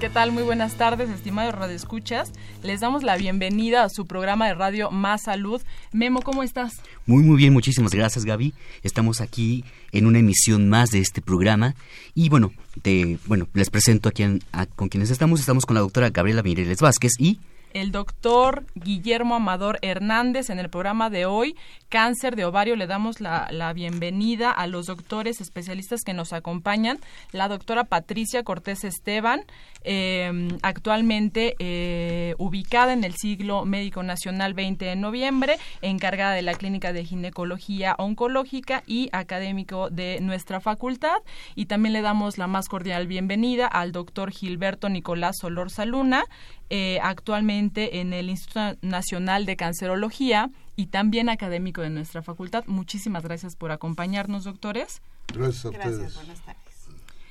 ¿Qué tal? Muy buenas tardes, estimados radioescuchas. Les damos la bienvenida a su programa de radio Más Salud. Memo, ¿cómo estás? Muy, muy bien, muchísimas gracias, Gaby. Estamos aquí en una emisión más de este programa. Y bueno, te, bueno les presento a, con quienes estamos. Estamos con la doctora Gabriela Mireles Vázquez y el doctor Guillermo Amador Hernández en el programa de hoy, Cáncer de Ovario. Le damos la, bienvenida a los doctores especialistas que nos acompañan. La doctora Patricia Cortés Esteban, em, actualmente eh, ubicada en el siglo médico nacional 20 de noviembre, encargada de la clínica de ginecología oncológica y académico de nuestra facultad. Y también le damos la más cordial bienvenida al doctor Gilberto Nicolás Solor Saluna, eh, actualmente en el Instituto Nacional de Cancerología y también académico de nuestra facultad. Muchísimas gracias por acompañarnos, doctores. Gracias a ustedes. Gracias, buenas tardes.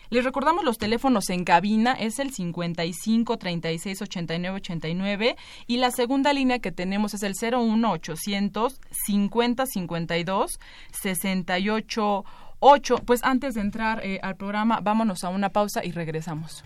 Les recordamos los teléfonos en cabina, es el 55 36 89 89 y la segunda línea que tenemos es el 01 800 50 52 68 8. Pues antes de entrar eh, al programa, vámonos a una pausa y regresamos.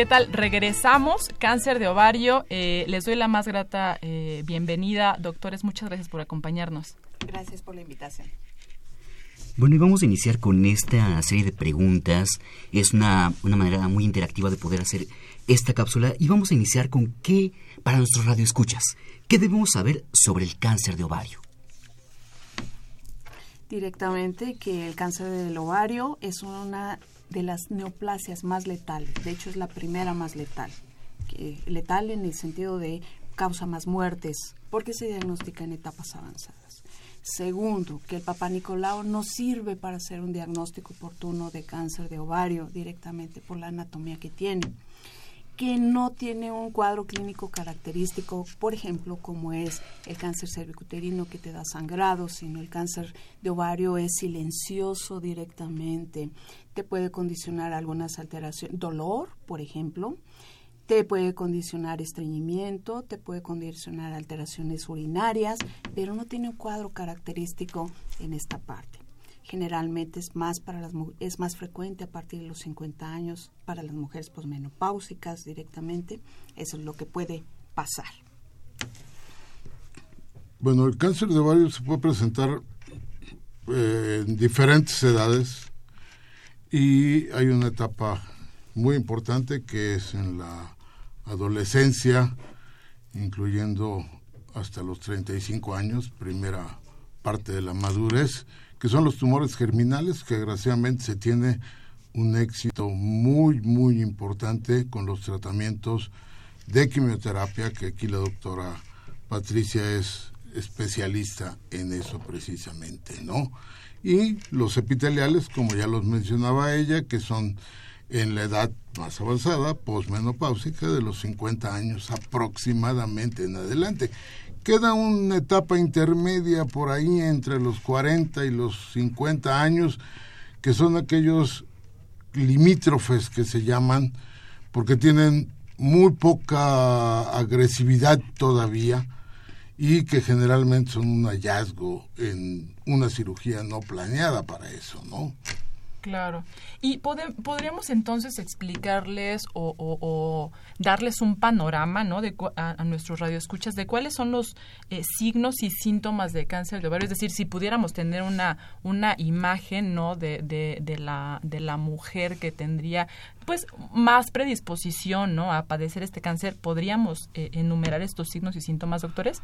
¿Qué tal? Regresamos, cáncer de ovario. Eh, les doy la más grata eh, bienvenida, doctores. Muchas gracias por acompañarnos. Gracias por la invitación. Bueno, y vamos a iniciar con esta serie de preguntas. Es una, una manera muy interactiva de poder hacer esta cápsula. Y vamos a iniciar con qué, para nuestros radioescuchas, ¿qué debemos saber sobre el cáncer de ovario? Directamente que el cáncer del ovario es una de las neoplasias más letales. De hecho, es la primera más letal. letal en el sentido de causa más muertes, porque se diagnostica en etapas avanzadas. Segundo, que el papá Nicolau no sirve para hacer un diagnóstico oportuno de cáncer de ovario directamente por la anatomía que tiene que no tiene un cuadro clínico característico, por ejemplo, como es el cáncer cervicuterino que te da sangrado, sino el cáncer de ovario es silencioso directamente, te puede condicionar algunas alteraciones, dolor, por ejemplo, te puede condicionar estreñimiento, te puede condicionar alteraciones urinarias, pero no tiene un cuadro característico en esta parte generalmente es más para las es más frecuente a partir de los 50 años para las mujeres posmenopáusicas directamente. Eso es lo que puede pasar. Bueno el cáncer de ovario se puede presentar eh, en diferentes edades y hay una etapa muy importante que es en la adolescencia incluyendo hasta los 35 años primera parte de la madurez que son los tumores germinales, que desgraciadamente se tiene un éxito muy, muy importante con los tratamientos de quimioterapia, que aquí la doctora Patricia es especialista en eso precisamente, ¿no? Y los epiteliales, como ya los mencionaba ella, que son en la edad más avanzada, posmenopáusica, de los 50 años aproximadamente en adelante. Queda una etapa intermedia por ahí entre los 40 y los 50 años, que son aquellos limítrofes que se llaman, porque tienen muy poca agresividad todavía y que generalmente son un hallazgo en una cirugía no planeada para eso, ¿no? Claro. Y podríamos entonces explicarles o, darles un panorama ¿no? de, a, nuestros radioescuchas de cuáles son los eh, signos y síntomas de cáncer de ovario. Es decir, si pudiéramos tener una, una imagen ¿no? de, de, la, de la mujer que tendría pues más predisposición ¿no? a padecer este cáncer, ¿podríamos eh, enumerar estos signos y síntomas, doctores?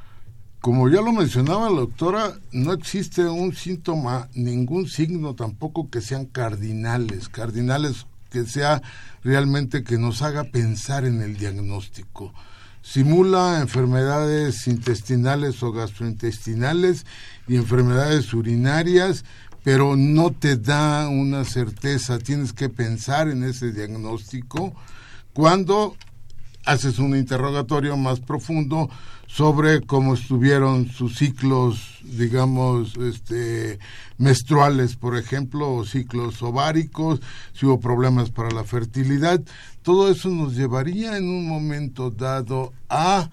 Como ya lo mencionaba la doctora, no existe un síntoma, ningún signo tampoco que sean cardinales, cardinales que sea realmente que nos haga pensar en el diagnóstico. Simula enfermedades intestinales o gastrointestinales y enfermedades urinarias, pero no te da una certeza, tienes que pensar en ese diagnóstico cuando haces un interrogatorio más profundo sobre cómo estuvieron sus ciclos, digamos, este, menstruales, por ejemplo, o ciclos ováricos, si hubo problemas para la fertilidad. Todo eso nos llevaría en un momento dado a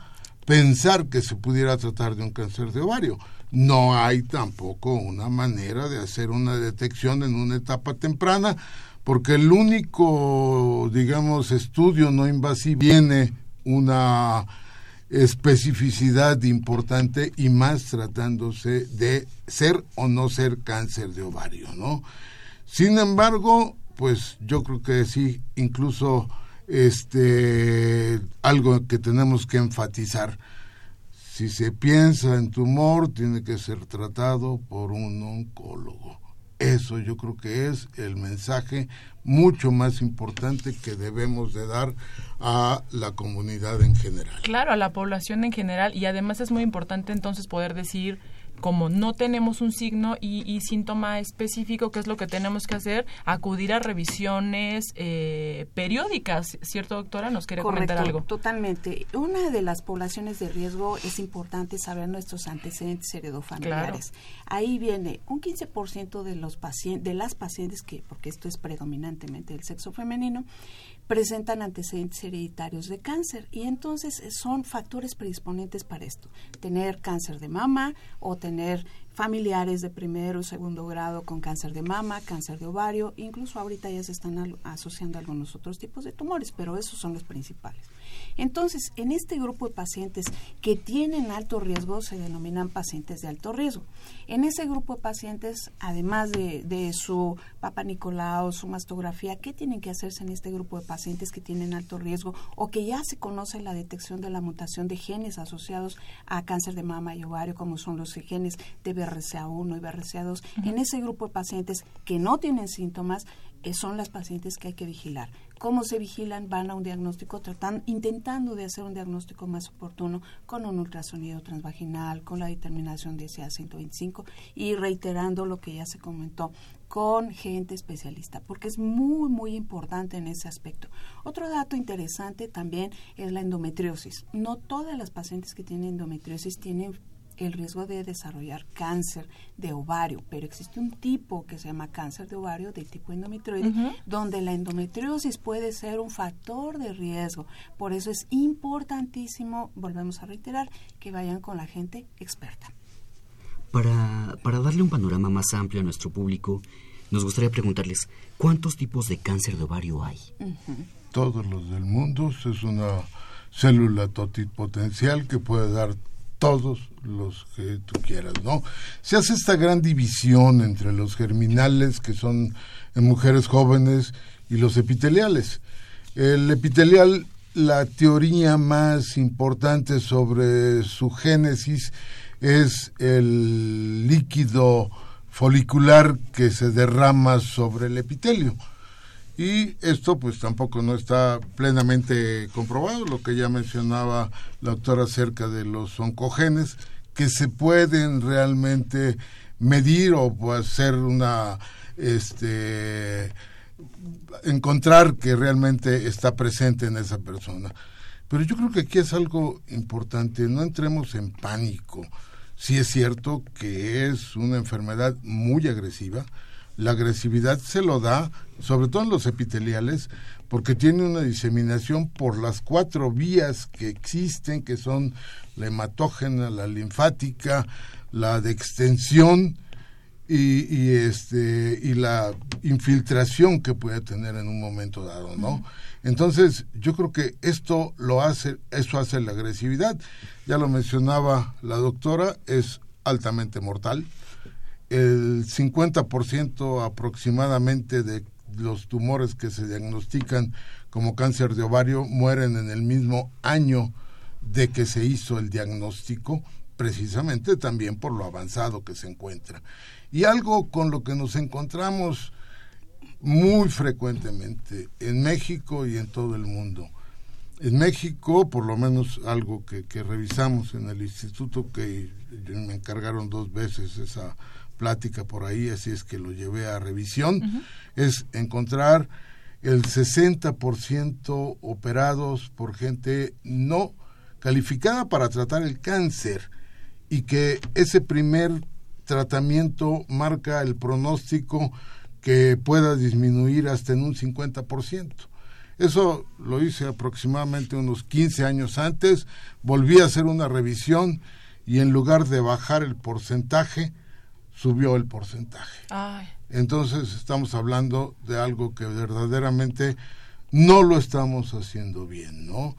pensar que se pudiera tratar de un cáncer de ovario. No hay tampoco una manera de hacer una detección en una etapa temprana, porque el único, digamos, estudio no invasivo tiene una especificidad importante y más tratándose de ser o no ser cáncer de ovario, ¿no? Sin embargo, pues yo creo que sí, incluso este algo que tenemos que enfatizar. Si se piensa en tumor, tiene que ser tratado por un oncólogo. Eso yo creo que es el mensaje mucho más importante que debemos de dar a la comunidad en general. Claro, a la población en general y además es muy importante entonces poder decir como no tenemos un signo y, síntoma específico, ¿qué es lo que tenemos que hacer? Acudir a revisiones eh, periódicas, ¿cierto, doctora? ¿Nos quiere comentar algo? Totalmente. Una de las poblaciones de riesgo es importante saber nuestros antecedentes heredofamiliares. Ahí viene un 15% de los pacientes, de las pacientes que, porque esto es predominantemente del sexo femenino, presentan antecedentes hereditarios de cáncer y entonces son factores predisponentes para esto, tener cáncer de mama o tener familiares de primero o segundo grado con cáncer de mama, cáncer de ovario, incluso ahorita ya se están asociando algunos otros tipos de tumores, pero esos son los principales. Entonces, en este grupo de pacientes que tienen alto riesgo se denominan pacientes de alto riesgo. En ese grupo de pacientes, además de, su papa Nicolau, su mastografía, ¿qué tienen que hacerse en este grupo de pacientes que tienen alto riesgo o que ya se conoce la detección de la mutación de genes asociados a cáncer de mama y ovario, como son los genes de BRCA1 y BRCA2? En ese grupo de pacientes que no tienen síntomas, eh, son las pacientes que hay que vigilar. ¿Cómo se vigilan? Van a un diagnóstico tratando, intentando de hacer un diagnóstico más oportuno con un ultrasonido transvaginal, con la determinación de CA125 y reiterando lo que ya se comentó, con gente especialista, porque es muy, muy importante en ese aspecto. Otro dato interesante también es la endometriosis. No todas las pacientes que tienen endometriosis tienen el riesgo de desarrollar cáncer de ovario, pero existe un tipo que se llama cáncer de ovario de tipo endometrioide, donde la endometriosis puede ser un factor de riesgo. Por eso es importantísimo, volvemos a reiterar, que vayan con la gente experta. Para, para darle un panorama más amplio a nuestro público, nos gustaría preguntarles, ¿cuántos tipos de cáncer de ovario hay? Todos los del mundo, es una célula totipotencial que puede dar todos los que tú quieras, ¿no? Se hace esta gran división entre los germinales, que son en mujeres jóvenes, y los epiteliales. El epitelial, la teoría más importante sobre su génesis es el líquido folicular que se derrama sobre el epitelio y esto pues tampoco no está plenamente comprobado, lo que ya mencionaba la doctora acerca de los oncogenes, que se pueden realmente medir o hacer una este encontrar que realmente está presente en esa persona. Pero yo creo que aquí es algo importante, no entremos en pánico. Sí es cierto que es una enfermedad muy agresiva, la agresividad se lo da, sobre todo en los epiteliales, porque tiene una diseminación por las cuatro vías que existen, que son la hematógena, la linfática, la de extensión y, este y la infiltración que puede tener en un momento dado, ¿no? Entonces, yo creo que esto lo hace, eso hace la agresividad. Ya lo mencionaba la doctora, es altamente mortal. El 50% aproximadamente de los tumores que se diagnostican como cáncer de ovario mueren en el mismo año de que se hizo el diagnóstico, precisamente también por lo avanzado que se encuentra. Y algo con lo que nos encontramos muy frecuentemente en México y en todo el mundo. En México, por lo menos algo que, revisamos en el instituto, que me encargaron dos veces esa plática por ahí, así es que lo llevé a revisión, es encontrar el 60% operados por gente no calificada para tratar el cáncer y que ese primer tratamiento marca el pronóstico que pueda disminuir hasta en un 50%. Eso lo hice aproximadamente unos 15 años antes, volví a hacer una revisión y en lugar de bajar el porcentaje, subió el porcentaje. Entonces estamos hablando de algo que verdaderamente no lo estamos haciendo bien, ¿no?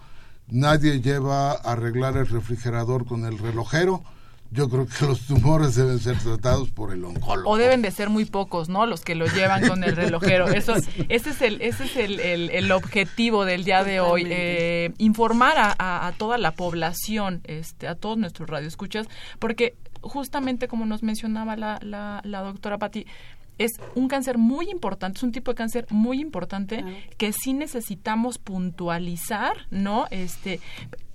Nadie lleva a arreglar el refrigerador con el relojero, yo creo que los tumores deben ser tratados por el oncólogo. O deben de ser muy pocos, ¿no? Los que lo llevan con el relojero. Eso, ese es el, ese es el, el, objetivo del día de hoy. Eh, informar a, a, toda la población, este, a todos nuestros radioescuchas, porque justamente como nos mencionaba la, la, la doctora Patti, es un cáncer muy importante, es un tipo de cáncer muy importante que sí necesitamos puntualizar, ¿no? Este,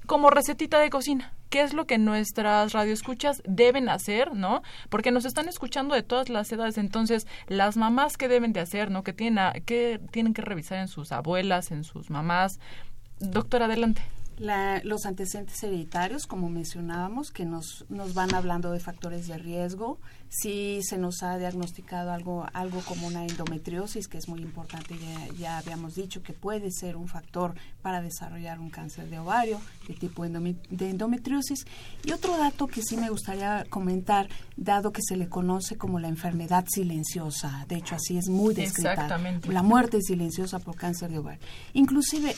como recetita de cocina. ¿Qué es lo que nuestras radioescuchas deben hacer, no? Porque nos están escuchando de todas las edades, entonces las mamás qué deben de hacer, ¿no? Que tienen que tienen que revisar en sus abuelas, en sus mamás. Doctor, adelante los antecedentes hereditarios, como mencionábamos, que nos, nos van hablando de factores de riesgo. Si se nos ha diagnosticado algo, algo como una endometriosis, que es muy importante, ya, ya habíamos dicho que puede ser un factor para desarrollar un cáncer de ovario, de tipo de endometriosis. Y otro dato que sí me gustaría comentar, dado que se le conoce como la enfermedad silenciosa, de hecho así es muy descrita. Exactamente. La muerte silenciosa por cáncer de ovario. Inclusive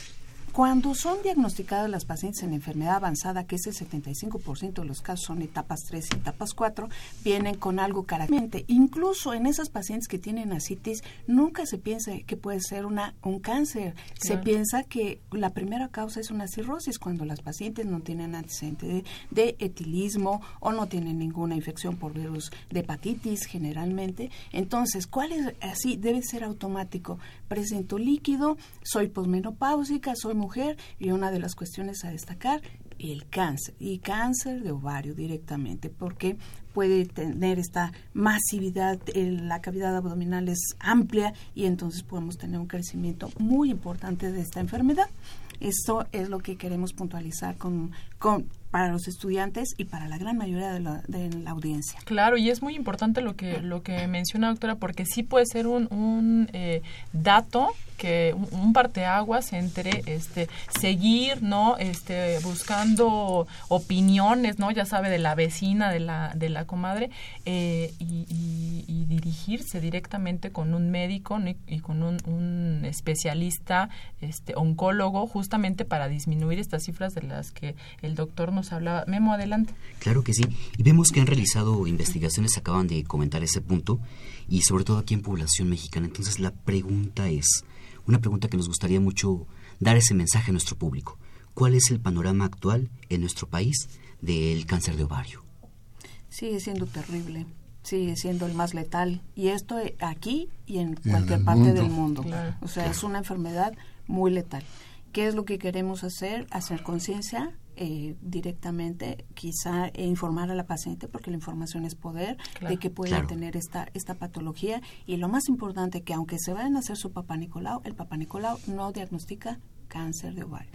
cuando son diagnosticadas las pacientes en enfermedad avanzada, que es el 75% de los casos son etapas 3 y etapas 4, vienen con algo característico. Incluso en esas pacientes que tienen ascitis, nunca se piensa que puede ser una, un cáncer. Se piensa que la primera causa es una cirrosis, cuando las pacientes no tienen antecedente de, etilismo o no tienen ninguna infección por virus de hepatitis generalmente. Entonces, ¿cuál es? Así debe ser automático. Presento líquido, soy posmenopáusica, soy mujer y una de las cuestiones a destacar el cáncer y cáncer de ovario directamente porque puede tener esta masividad, la cavidad abdominal es amplia y entonces podemos tener un crecimiento muy importante de esta enfermedad. Esto es lo que queremos puntualizar con, con para los estudiantes y para la gran mayoría de la, de la, audiencia. Claro, y es muy importante lo que lo que menciona doctora, porque sí puede ser un, un eh, dato que un, parteaguas entre este seguir no este buscando opiniones no ya sabe de la vecina de la de la comadre eh, y, dirigirse directamente con un médico y con un, un, especialista este oncólogo justamente para disminuir estas cifras de las que el doctor nos hablaba Memo adelante claro que sí y vemos que han realizado investigaciones acaban de comentar ese punto y sobre todo aquí en población mexicana entonces la pregunta es una pregunta que nos gustaría mucho dar ese mensaje a nuestro público. ¿Cuál es el panorama actual en nuestro país del cáncer de ovario? Sigue siendo terrible, sigue siendo el más letal. Y esto aquí y en cualquier parte del mundo. o sea, es una enfermedad muy letal. ¿Qué es lo que queremos hacer? Hacer conciencia, eh, directamente, quizá e informar a la paciente, porque la información es poder, de que puede tener esta, esta patología. Y lo más importante, que aunque se vayan a hacer su papá Nicolau, el papá Nicolau no diagnostica cáncer de ovario.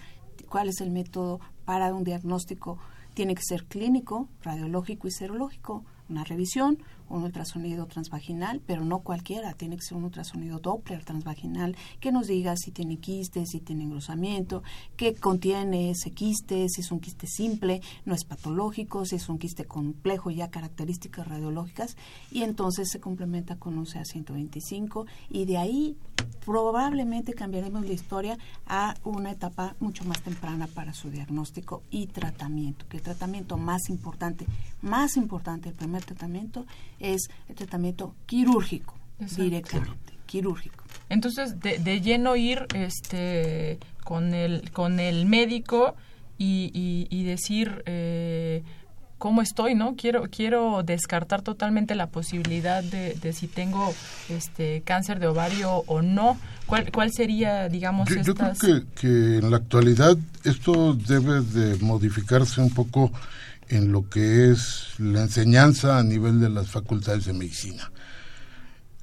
¿Cuál es el método para un diagnóstico? Tiene que ser clínico, radiológico y serológico. Una revisión, un ultrasonido transvaginal, pero no cualquiera, tiene que ser un ultrasonido Doppler transvaginal que nos diga si tiene quistes, si tiene engrosamiento, qué contiene ese quiste, si es un quiste simple, no es patológico, si es un quiste complejo, ya características radiológicas, y entonces se complementa con un CA125 y de ahí probablemente cambiaremos la historia a una etapa mucho más temprana para su diagnóstico y tratamiento, que el tratamiento más importante, más importante, el primer tratamiento es el tratamiento quirúrgico, directamente, quirúrgico. Entonces, de, lleno ir este, con, el, con el médico y, y, decir... Eh, cómo estoy, ¿no? Quiero, quiero descartar totalmente la posibilidad de, si tengo este cáncer de ovario o no. ¿Cuál, cuál sería, digamos, yo, yo creo que, que, en la actualidad esto debe de modificarse un poco en lo que es la enseñanza a nivel de las facultades de medicina.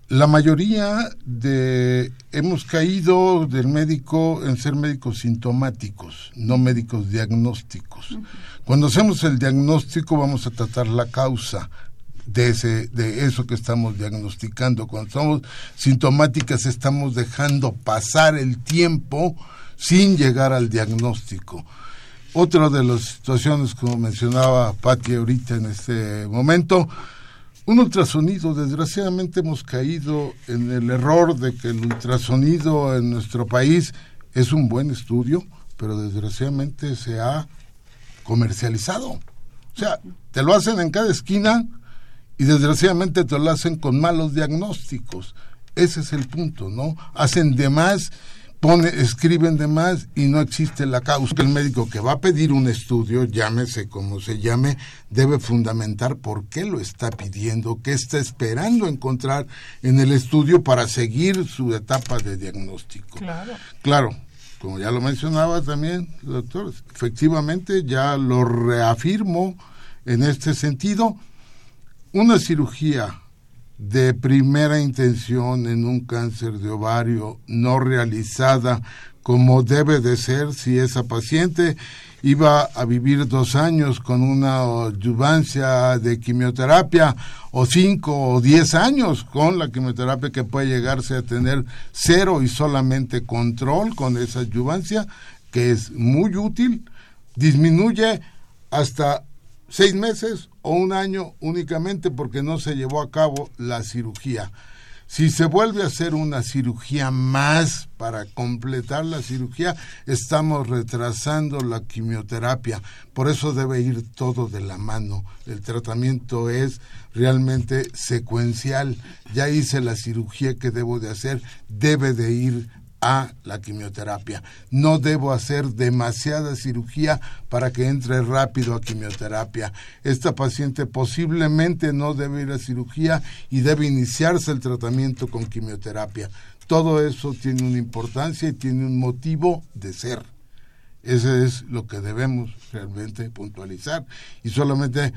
La mayoría de hemos caído del médico en ser médicos sintomáticos, no médicos diagnósticos. Cuando hacemos el diagnóstico vamos a tratar la causa de ese de eso que estamos diagnosticando. Cuando somos sintomáticas estamos dejando pasar el tiempo sin llegar al diagnóstico. Otra de las situaciones, como mencionaba Patti ahorita en este momento, un ultrasonido, desgraciadamente hemos caído en el error de que el ultrasonido en nuestro país es un buen estudio, pero desgraciadamente se ha comercializado. O sea, te lo hacen en cada esquina y desgraciadamente te lo hacen con malos diagnósticos. Ese es el punto, ¿no? Hacen de más pone, escriben de más y no existe la causa. El médico que va a pedir un estudio, llámese como se llame, debe fundamentar por qué lo está pidiendo, qué está esperando encontrar en el estudio para seguir su etapa de diagnóstico. Claro. Claro, como ya lo mencionaba también, doctor, efectivamente ya lo reafirmo en este sentido. Una cirugía de primera intención en un cáncer de ovario no realizada como debe de ser si esa paciente iba a vivir dos años con una adyuvancia de quimioterapia o cinco o diez años con la quimioterapia que puede llegarse a tener cero y solamente control con esa adyuvancia que es muy útil, disminuye hasta seis meses o un año únicamente porque no se llevó a cabo la cirugía. Si se vuelve a hacer una cirugía más para completar la cirugía, estamos retrasando la quimioterapia. Por eso debe ir todo de la mano. El tratamiento es realmente secuencial. Ya hice la cirugía que debo de hacer, debe de ir a la quimioterapia. No debo hacer demasiada cirugía para que entre rápido a quimioterapia. Esta paciente posiblemente no debe ir a cirugía y debe iniciarse el tratamiento con quimioterapia. Todo eso tiene una importancia y tiene un motivo de ser. Ese es lo que debemos realmente puntualizar. Y solamente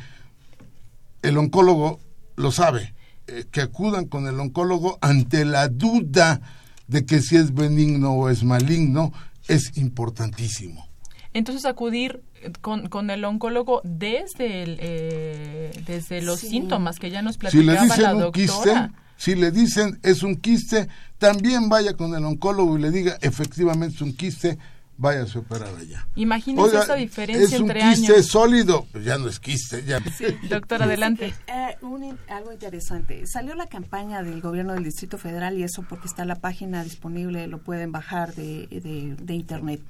el oncólogo lo sabe, eh, que acudan con el oncólogo ante la duda de que si es benigno o es maligno es importantísimo. Entonces acudir con, con el oncólogo desde el, eh, desde los síntomas que ya nos platicaba si le dicen la Un quiste, si le dicen es un quiste, también vaya con el oncólogo y le diga efectivamente es un quiste, vaya a operar allá. Imagínese esa diferencia entre años. Es un quiste sólido, pues ya no es quiste. Ya. doctor, adelante. Eh, algo interesante. Salió la campaña del gobierno del Distrito Federal y eso porque está la página disponible, lo pueden bajar de, de, de internet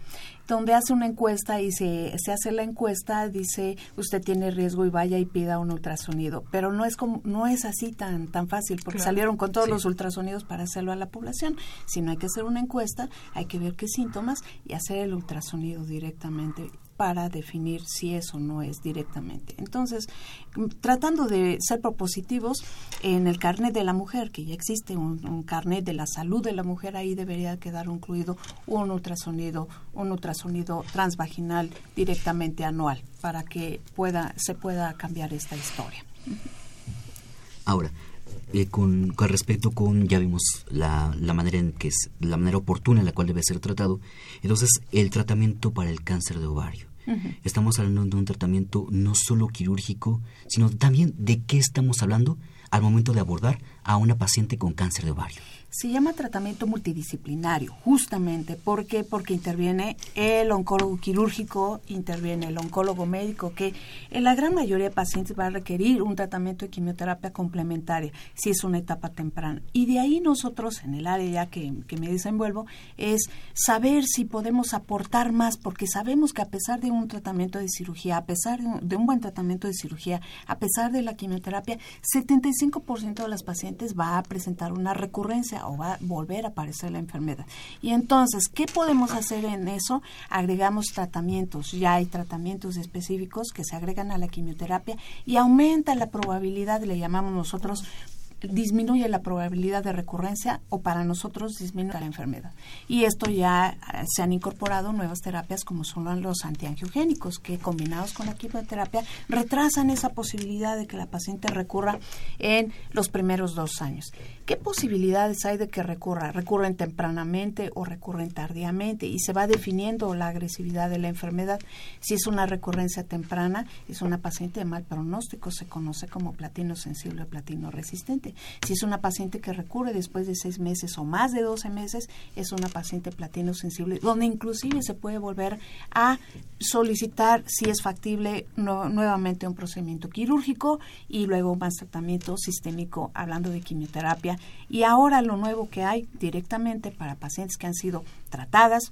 donde hace una encuesta y se, se hace la encuesta, dice usted tiene riesgo y vaya y pida un ultrasonido. Pero no es como, no es así tan, tan fácil, porque salieron con todos los ultrasonidos para hacerlo a la población. Si no hay que hacer una encuesta, hay que ver qué síntomas y hacer el ultrasonido directamente para definir si eso no es directamente. Entonces, tratando de ser propositivos, en el carnet de la mujer, que ya existe un, carnet de la salud de la mujer, ahí debería quedar incluido un ultrasonido, un ultrasonido transvaginal directamente anual, para que pueda, se pueda cambiar esta historia. Ahora, eh, con, con, respecto con, ya vimos la, la manera en que es, la manera oportuna en la cual debe ser tratado, entonces el tratamiento para el cáncer de ovario. Estamos hablando de un tratamiento no solo quirúrgico, sino también de qué estamos hablando. al momento de abordar a una paciente con cáncer de ovario? Se llama tratamiento multidisciplinario, justamente. Porque porque interviene el oncólogo quirúrgico, interviene el oncólogo médico, que en la gran mayoría de pacientes va a requerir un tratamiento de quimioterapia complementaria si es una etapa temprana. Y de ahí nosotros, en el área ya que, que me desenvuelvo, es saber si podemos aportar más, porque sabemos que a pesar de un tratamiento de cirugía, a pesar de un, de un buen tratamiento de cirugía, a pesar de la quimioterapia, 75% de las pacientes va a presentar una recurrencia o va a volver a aparecer la enfermedad. Y entonces, ¿qué podemos hacer en eso? Agregamos tratamientos, ya hay tratamientos específicos que se agregan a la quimioterapia y aumenta la probabilidad, le llamamos nosotros disminuye la probabilidad de recurrencia o para nosotros disminuye la enfermedad. Y esto ya eh, se han incorporado nuevas terapias como son los antiangiogénicos, que combinados con la quimioterapia retrasan esa posibilidad de que la paciente recurra en los primeros dos años. ¿Qué posibilidades hay de que recurra? ¿Recurren tempranamente o recurren tardíamente? Y se va definiendo la agresividad de la enfermedad. Si es una recurrencia temprana, es una paciente de mal pronóstico, se conoce como platino sensible o platino resistente. Si es una paciente que recurre después de seis meses o más de 12 meses, es una paciente platino sensible, donde inclusive se puede volver a solicitar, si es factible, nuevamente un procedimiento quirúrgico y luego más tratamiento sistémico, hablando de quimioterapia. Y ahora lo nuevo que hay directamente para pacientes que han sido tratadas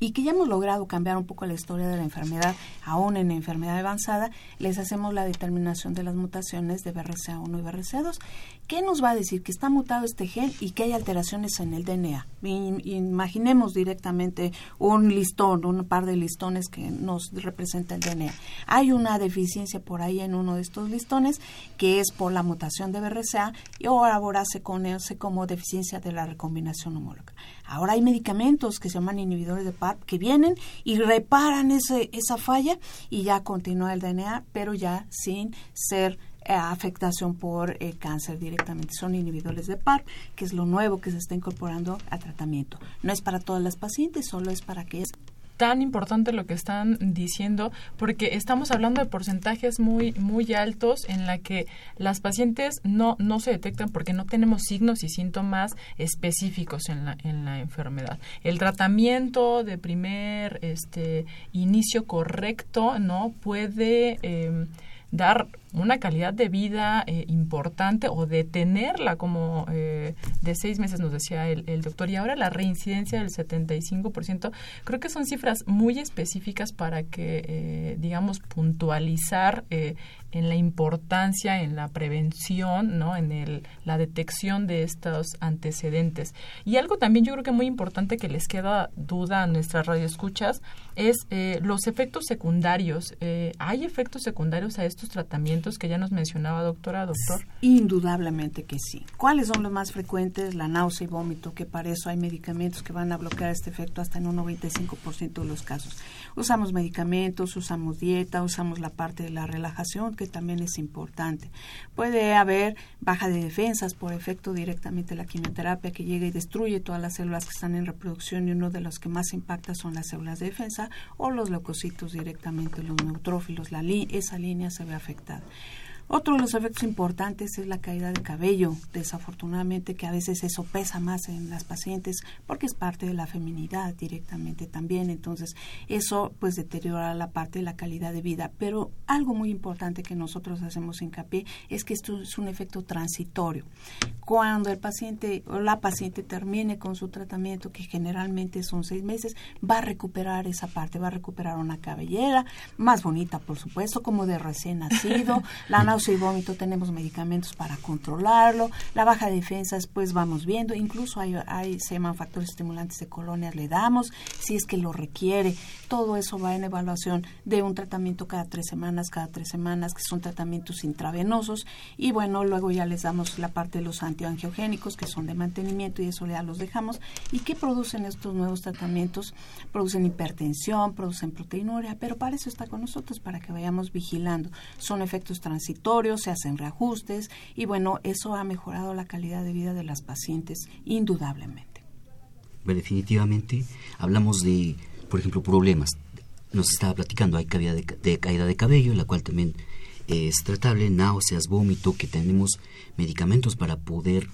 y que ya hemos logrado cambiar un poco la historia de la enfermedad, aún en enfermedad avanzada, les hacemos la determinación de las mutaciones de BRCA1 y BRCA2. ¿Qué nos va a decir? Que está mutado este gen y que hay alteraciones en el DNA. Imaginemos directamente un listón, un par de listones que nos representa el DNA. Hay una deficiencia por ahí en uno de estos listones que es por la mutación de BRCA y ahora se conoce como deficiencia de la recombinación homóloga. Ahora hay medicamentos que se llaman inhibidores de PARP que vienen y reparan ese, esa falla y ya continúa el DNA, pero ya sin ser eh, afectación por eh, cáncer directamente. Son inhibidores de PARP, que es lo nuevo que se está incorporando al tratamiento. No es para todas las pacientes, solo es para aquellas tan importante lo que están diciendo porque estamos hablando de porcentajes muy muy altos en la que las pacientes no no se detectan porque no tenemos signos y síntomas específicos en la en la enfermedad. El tratamiento de primer este inicio correcto no puede eh, dar una calidad de vida eh, importante o detenerla como eh, de seis meses nos decía el, el, doctor. Y ahora la reincidencia del 75% creo que son cifras muy específicas para que eh, digamos puntualizar en la importancia en la prevención no en el, la detección de estos antecedentes. Y algo también yo creo que muy importante que les queda duda a nuestras radioescuchas es los efectos secundarios. Hay efectos secundarios a estos tratamientos que ya nos mencionaba, doctora, doctor? Indudablemente que sí. ¿Cuáles son los más frecuentes? La náusea y vómito, que para eso hay medicamentos que van a bloquear este efecto hasta en un 95% de los casos. Usamos medicamentos, usamos dieta, usamos la parte de la relajación, que también es importante. Puede haber baja de defensas por efecto directamente de la quimioterapia que llega y destruye todas las células que están en reproducción y uno de los que más impacta son las células de defensa o los leucocitos directamente, los neutrófilos. La esa línea se ve afectada. Otro de los efectos importantes es la caída de cabello, desafortunadamente que a veces eso pesa más en las pacientes porque es parte de la feminidad directamente también, entonces eso pues deteriora la parte de la calidad de vida, pero algo muy importante que nosotros hacemos hincapié es que esto es un efecto transitorio. Cuando el paciente o la paciente termine con su tratamiento, que generalmente son seis meses, va a recuperar esa parte, va a recuperar una cabellera más bonita, por supuesto, como de recién nacido, la náusea y vómito tenemos medicamentos para controlarlo, la baja de defensas pues vamos viendo, incluso hay, hay se llaman factores estimulantes de colonias, le damos si es que lo requiere, todo eso va en evaluación de un tratamiento cada tres semanas, cada tres semanas, que son tratamientos intravenosos y bueno, luego ya les damos la parte de los antiangiogénicos que son de mantenimiento y eso ya los dejamos. ¿Y qué producen estos nuevos tratamientos? Producen hipertensión, producen proteinuria, pero para eso está con nosotros, para que vayamos vigilando. Son efectos transitorios se hacen reajustes y bueno, eso ha mejorado la calidad de vida de las pacientes indudablemente. Definitivamente hablamos de, por ejemplo, problemas. Nos estaba platicando, hay caída de, caída de cabello, la cual también es tratable, náuseas, vómito, que tenemos medicamentos para poder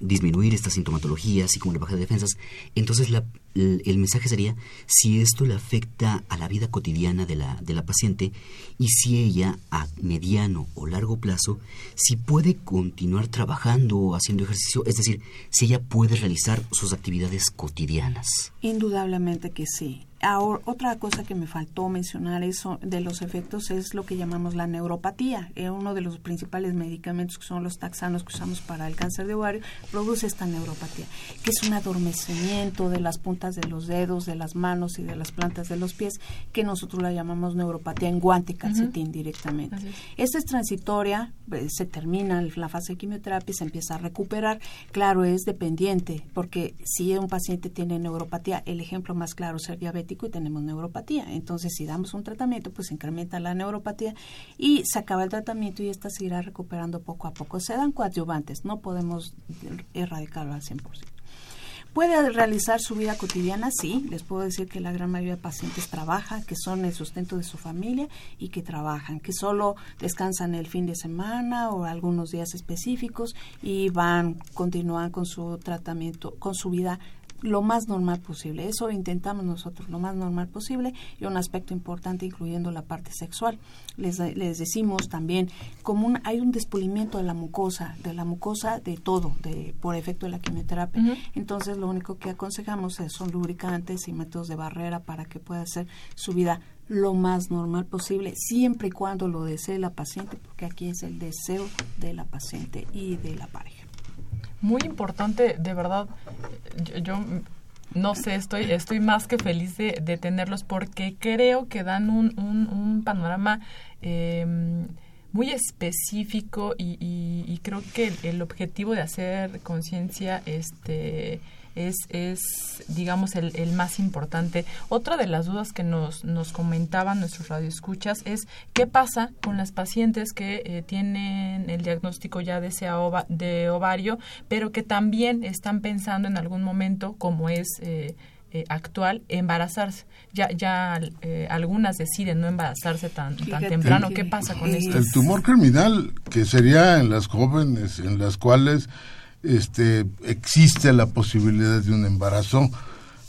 disminuir esta sintomatología, así como la baja de defensas. Entonces la, el, mensaje sería si esto le afecta a la vida cotidiana de la, de la paciente y si ella a mediano o largo plazo, si puede continuar trabajando o haciendo ejercicio, es decir, si ella puede realizar sus actividades cotidianas. Indudablemente que sí. Ahora, otra cosa que me faltó mencionar eso de los efectos es lo que llamamos la neuropatía. Eh, uno de los principales medicamentos que son los taxanos que usamos para el cáncer de ovario produce esta neuropatía, que es un adormecimiento de las puntas de los dedos, de las manos y de las plantas de los pies, que nosotros la llamamos neuropatía en guante calcetín directamente. Esta es transitoria, eh, se termina la fase de quimioterapia y se empieza a recuperar. Claro, es dependiente, porque si un paciente tiene neuropatía, el ejemplo más claro es ser diabético y tenemos neuropatía. Entonces, si damos un tratamiento, pues incrementa la neuropatía y se acaba el tratamiento y esta se irá recuperando poco a poco. Se dan coadyuvantes, no podemos erradicarlo al 100%. ¿Puede realizar su vida cotidiana? Sí, les puedo decir que la gran mayoría de pacientes trabaja, que son el sustento de su familia y que trabajan, que solo descansan el fin de semana o algunos días específicos y van, continúan con su tratamiento, con su vida lo más normal posible. Eso intentamos nosotros, lo más normal posible y un aspecto importante incluyendo la parte sexual. Les, les decimos también como hay un despulimiento de la mucosa, de la mucosa de todo, de por efecto de la quimioterapia. Entonces lo único que aconsejamos son lubricantes y métodos de barrera para que pueda hacer su vida lo más normal posible, siempre y cuando lo desee la paciente, porque aquí es el deseo de la paciente y de la pareja muy importante, de verdad, yo, no sé, estoy, estoy más que feliz de, de tenerlos porque creo que dan un, un, panorama em, muy específico y, y, creo que el, objetivo de hacer conciencia este es, es digamos, el, el, más importante. Otra de las dudas que nos, nos comentaban nuestros radioescuchas es qué pasa con las pacientes que eh, tienen el diagnóstico ya de, de ovario, pero que también están pensando en algún momento, como es... Eh, eh, actual embarazarse. Ya, ya algunas deciden no embarazarse tan, tan temprano. ¿Qué pasa con esto? El tumor criminal, que sería en las jóvenes, en las cuales este, existe la posibilidad de un embarazo,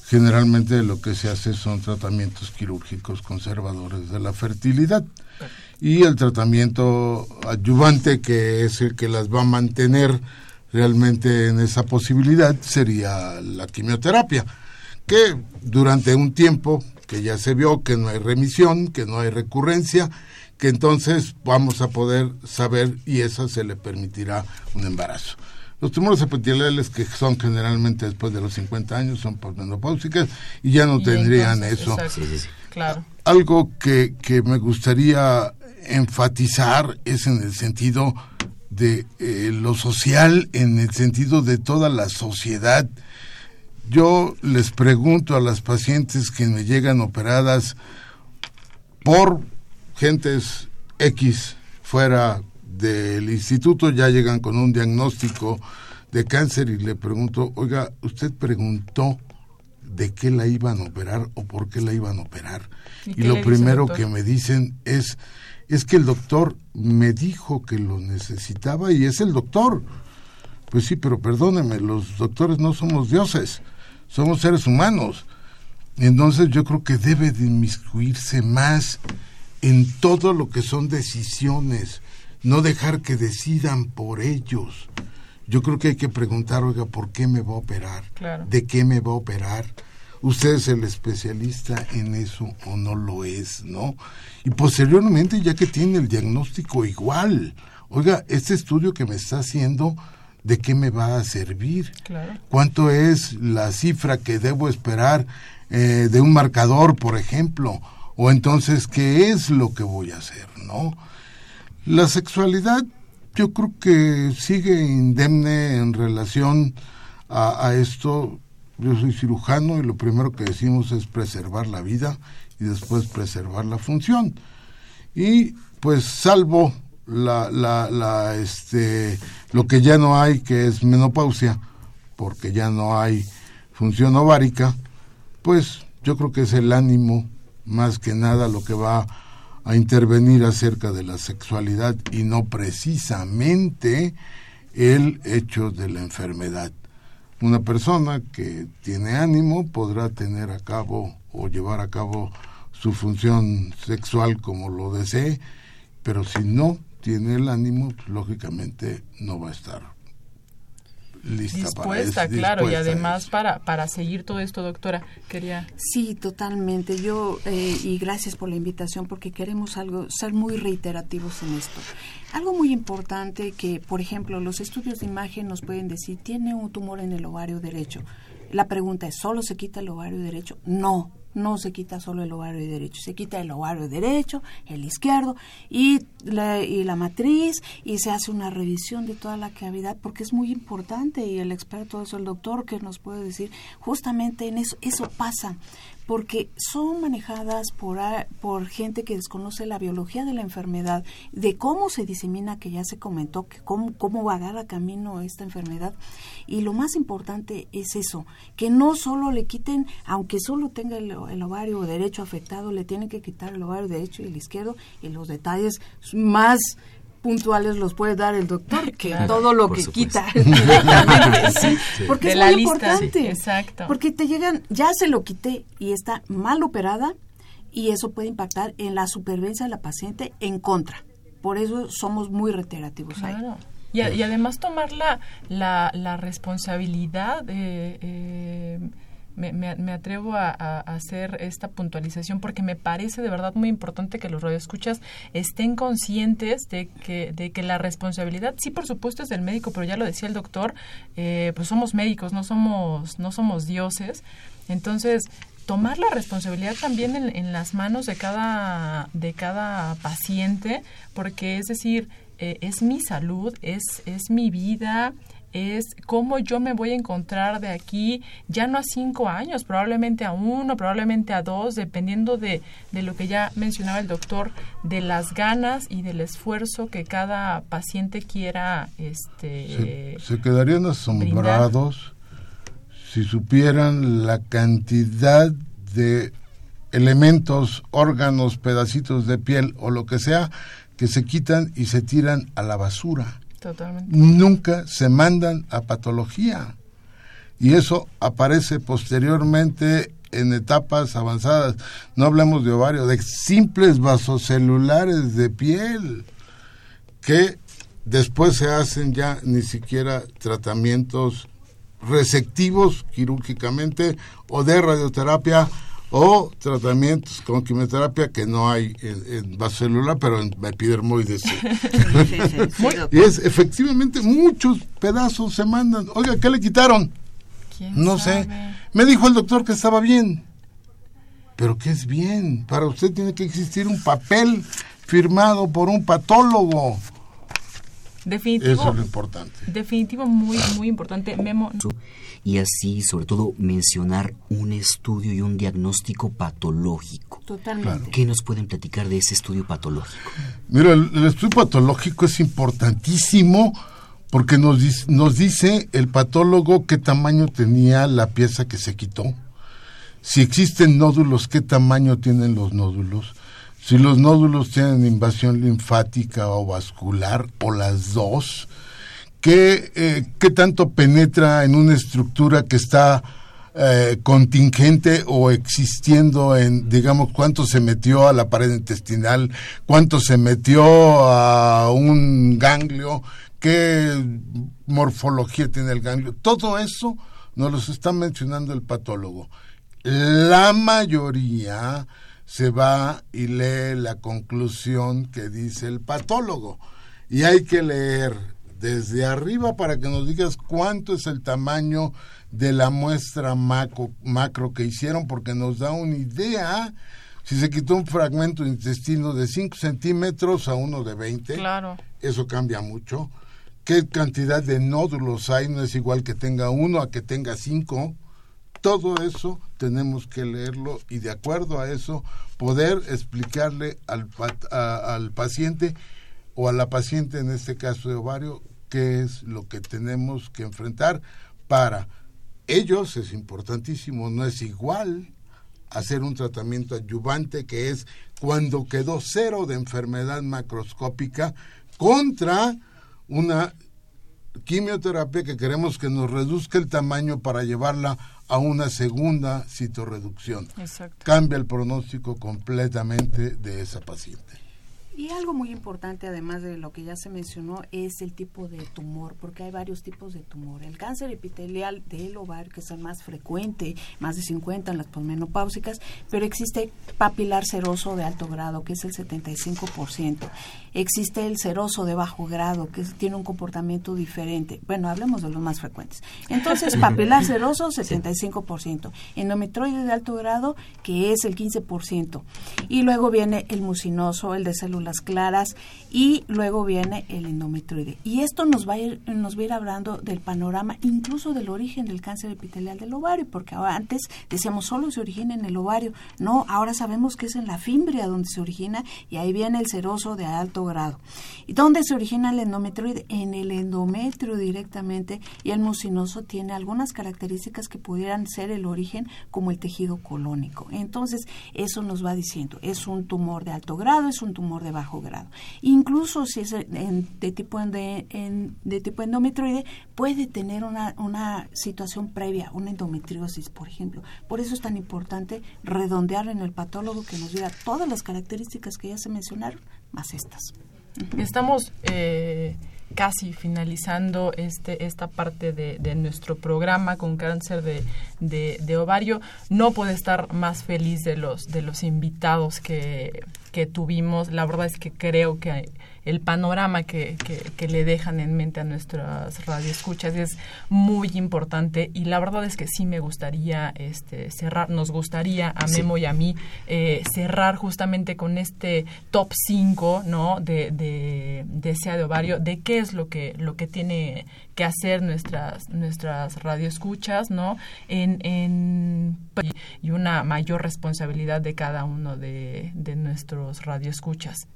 generalmente lo que se hace son tratamientos quirúrgicos conservadores de la fertilidad y el tratamiento adyuvante que es el que las va a mantener realmente en esa posibilidad sería la quimioterapia que durante un tiempo que ya se vio que no hay remisión, que no hay recurrencia, que entonces vamos a poder saber y eso se le permitirá un embarazo. Los tumores epiteliales que son generalmente después de los 50 años son posmenopáusicas y ya no tendrían eso. Claro. Algo que, que me gustaría enfatizar es en el sentido de eh, lo social, en el sentido de toda la sociedad. Yo les pregunto a las pacientes que me llegan operadas por gentes X fuera del instituto ya llegan con un diagnóstico de cáncer y le pregunto, oiga, ¿usted preguntó de qué la iban a operar o por qué la iban a operar? Y, lo primero que me dicen es, es que el doctor me dijo que lo necesitaba y es el doctor. Pues sí, pero perdóneme, los doctores no somos dioses, somos seres humanos. Entonces yo creo que debe de inmiscuirse más en todo lo que son decisiones no dejar que decidan por ellos. Yo creo que hay que preguntar, oiga, ¿por qué me va a operar? ¿De qué me va a operar? ¿Usted es el especialista en eso o no lo es, no? Y posteriormente, ya que tiene el diagnóstico igual, oiga, este estudio que me está haciendo, ¿de qué me va a servir? ¿Cuánto es la cifra que debo esperar eh, de un marcador, por ejemplo? O entonces, ¿qué es lo que voy a hacer, no? La sexualidad yo creo que sigue indemne en relación a, esto. Yo soy cirujano y lo primero que decimos es preservar la vida y después preservar la función. Y pues salvo la, la, la, este, lo que ya no hay, que es menopausia, porque ya no hay función ovárica, pues yo creo que es el ánimo más que nada lo que va a intervenir acerca de la sexualidad y no precisamente el hecho de la enfermedad. Una persona que tiene ánimo podrá tener a cabo o llevar a cabo su función sexual como lo desee, pero si no tiene el ánimo, lógicamente no va a estar lista dispuesta, para claro, y además para, para seguir todo esto, doctora. Quería. Sí, totalmente. Yo, eh, y gracias por la invitación, porque queremos algo, ser muy reiterativos en esto. Algo muy importante que, por ejemplo, los estudios de imagen nos pueden decir, tiene un tumor en el ovario derecho. La pregunta es, ¿solo se quita el ovario derecho? No, no se quita solo el ovario derecho, se quita el ovario derecho, el izquierdo y la, y la matriz y se hace una revisión de toda la cavidad porque es muy importante y el experto es el doctor que nos puede decir justamente en eso, eso pasa porque son manejadas por, por gente que desconoce la biología de la enfermedad, de cómo se disemina, que ya se comentó, que cómo, cómo va a dar camino esta enfermedad. Y lo más importante es eso, que no solo le quiten, aunque solo tenga el, el ovario derecho afectado, le tienen que quitar el ovario derecho y el izquierdo, y los detalles más puntuales los puede dar el doctor que todo lo que quita. Porque es muy importante. Exacto. porque te llegan ya se lo quité y está mal operada y eso puede impactar en la supervivencia de la paciente en contra. Por eso somos muy reiterativos ahí. Y, y, además tomar la, la, responsabilidad de eh, me, me, atrevo a, hacer esta puntualización porque me parece de verdad muy importante que los radioescuchas estén conscientes de que, de que la responsabilidad, sí, por supuesto, es del médico, pero ya lo decía el doctor, eh, pues somos médicos, no somos, no somos dioses. Entonces, tomar la responsabilidad también en, las manos de cada, de cada paciente, porque es decir, eh, es mi salud, es, es mi vida, es cómo yo me voy a encontrar de aquí, ya no a cinco años, probablemente a uno, probablemente a dos, dependiendo de, de lo que ya mencionaba el doctor, de las ganas y del esfuerzo que cada paciente quiera. Este, se, quedarían asombrados si supieran la cantidad de elementos, órganos, pedacitos de piel o lo que sea que se quitan y se tiran a la basura nunca se mandan a patología. Y eso aparece posteriormente en etapas avanzadas. No hablamos de ovario, de simples vasocelulares de piel que después se hacen ya ni siquiera tratamientos receptivos quirúrgicamente o de radioterapia o tratamientos con quimioterapia que no hay en, en pero en epidermoides. y es efectivamente muchos pedazos se mandan. Oiga, ¿qué le quitaron? No sé. Me dijo el doctor que estaba bien. Pero ¿qué es bien? Para usted tiene que existir un papel firmado por un patólogo. Definitivo. Eso es lo importante. Definitivo, muy, muy importante. Memo y así, sobre todo, mencionar un estudio y un diagnóstico patológico. Totalmente. ¿Qué nos pueden platicar de ese estudio patológico? Mira, el, estudio patológico es importantísimo porque nos, nos dice el patólogo qué tamaño tenía la pieza que se quitó. Si existen nódulos, qué tamaño tienen los nódulos. Si los nódulos tienen invasión linfática o vascular o las dos ¿Qué, eh, qué tanto penetra en una estructura que está eh, contingente o existiendo en, digamos, cuánto se metió a la pared intestinal, cuánto se metió a un ganglio, qué morfología tiene el ganglio. Todo eso nos lo está mencionando el patólogo. La mayoría se va y lee la conclusión que dice el patólogo. Y hay que leer desde arriba para que nos digas cuánto es el tamaño de la muestra macro, macro que hicieron, porque nos da una idea si se quitó un fragmento de intestino de 5 centímetros a uno de 20. Claro. Eso cambia mucho. ¿Qué cantidad de nódulos hay? No es igual que tenga uno a que tenga cinco. Todo eso tenemos que leerlo y de acuerdo a eso poder explicarle al, al paciente o a la paciente, en este caso de ovario, qué es lo que tenemos que enfrentar. Para ellos, es importantísimo, no es igual hacer un tratamiento adyuvante que es cuando quedó cero de enfermedad macroscópica contra una quimioterapia que queremos que nos reduzca el tamaño para llevarla a una segunda citorreducción. Cambia el pronóstico completamente de esa paciente. Y algo muy importante, además de lo que ya se mencionó, es el tipo de tumor, porque hay varios tipos de tumor. El cáncer epitelial del ovario, que es el más frecuente, más de 50 en las posmenopáusicas, pero existe papilar seroso de alto grado, que es el 75%. Existe el seroso de bajo grado, que tiene un comportamiento diferente. Bueno, hablemos de los más frecuentes. Entonces, papilar seroso, 75%. Endometroide de alto grado, que es el 15%. Y luego viene el mucinoso, el de células las claras y luego viene el endometrioide. Y esto nos va a ir, nos va a ir hablando del panorama, incluso del origen del cáncer epitelial del ovario, porque antes decíamos solo se origina en el ovario. No, ahora sabemos que es en la fimbria donde se origina y ahí viene el seroso de alto grado. ¿Y dónde se origina el endometrioide? En el endometrio directamente y el mucinoso tiene algunas características que pudieran ser el origen como el tejido colónico. Entonces, eso nos va diciendo, es un tumor de alto grado, es un tumor de bajo grado. Incluso si es de, tipo de tipo endometrioide, puede tener una, una situación previa, una endometriosis, por ejemplo. Por eso es tan importante redondear en el patólogo que nos diga todas las características que ya se mencionaron, más estas. Estamos eh, casi finalizando este esta parte de, nuestro programa con cáncer de, de, de, ovario. No puede estar más feliz de los de los invitados que, que tuvimos. La verdad es que creo que el panorama que, que, le dejan en mente a nuestras radioescuchas es muy importante y la verdad es que sí me gustaría este, cerrar, nos gustaría a Memo y a mí eh, cerrar justamente con este top 5 ¿no? de, de, de SEA de ovario, de qué es lo que, lo que tiene que hacer nuestras, nuestras radioescuchas, ¿no? En, en, y una mayor responsabilidad de cada uno de, de nuestros radioescuchas.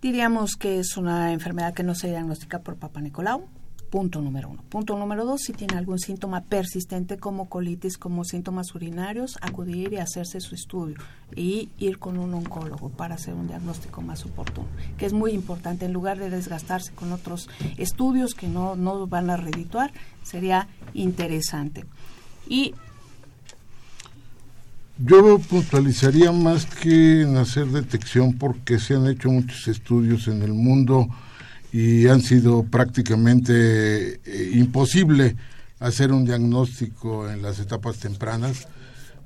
Diríamos que es una enfermedad que no se diagnostica por Papa Nicolau, punto número uno. Punto número dos, si tiene algún síntoma persistente como colitis, como síntomas urinarios, acudir y hacerse su estudio y ir con un oncólogo para hacer un diagnóstico más oportuno, que es muy importante. En lugar de desgastarse con otros estudios que no, no van a redituar, sería interesante. Y yo puntualizaría más que en hacer detección porque se han hecho muchos estudios en el mundo y han sido prácticamente eh, imposible hacer un diagnóstico en las etapas tempranas,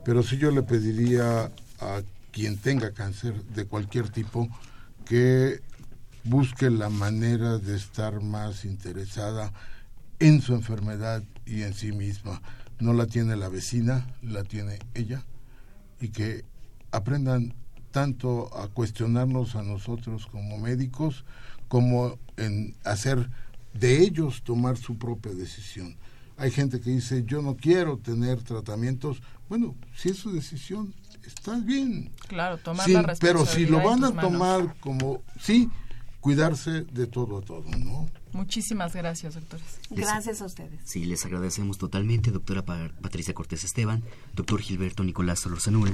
pero sí yo le pediría a quien tenga cáncer de cualquier tipo que busque la manera de estar más interesada en su enfermedad y en sí misma. No la tiene la vecina, la tiene ella y que aprendan tanto a cuestionarnos a nosotros como médicos como en hacer de ellos tomar su propia decisión. Hay gente que dice, yo no quiero tener tratamientos. Bueno, si es su decisión, está bien. Claro, tomar la responsabilidad Pero si lo van a tomar como, sí, cuidarse de todo a todo, ¿no? Muchísimas gracias, doctores. Gracias a ustedes. Sí, les agradecemos totalmente, doctora Patricia Cortés Esteban, doctor Gilberto Nicolás Solorzanura,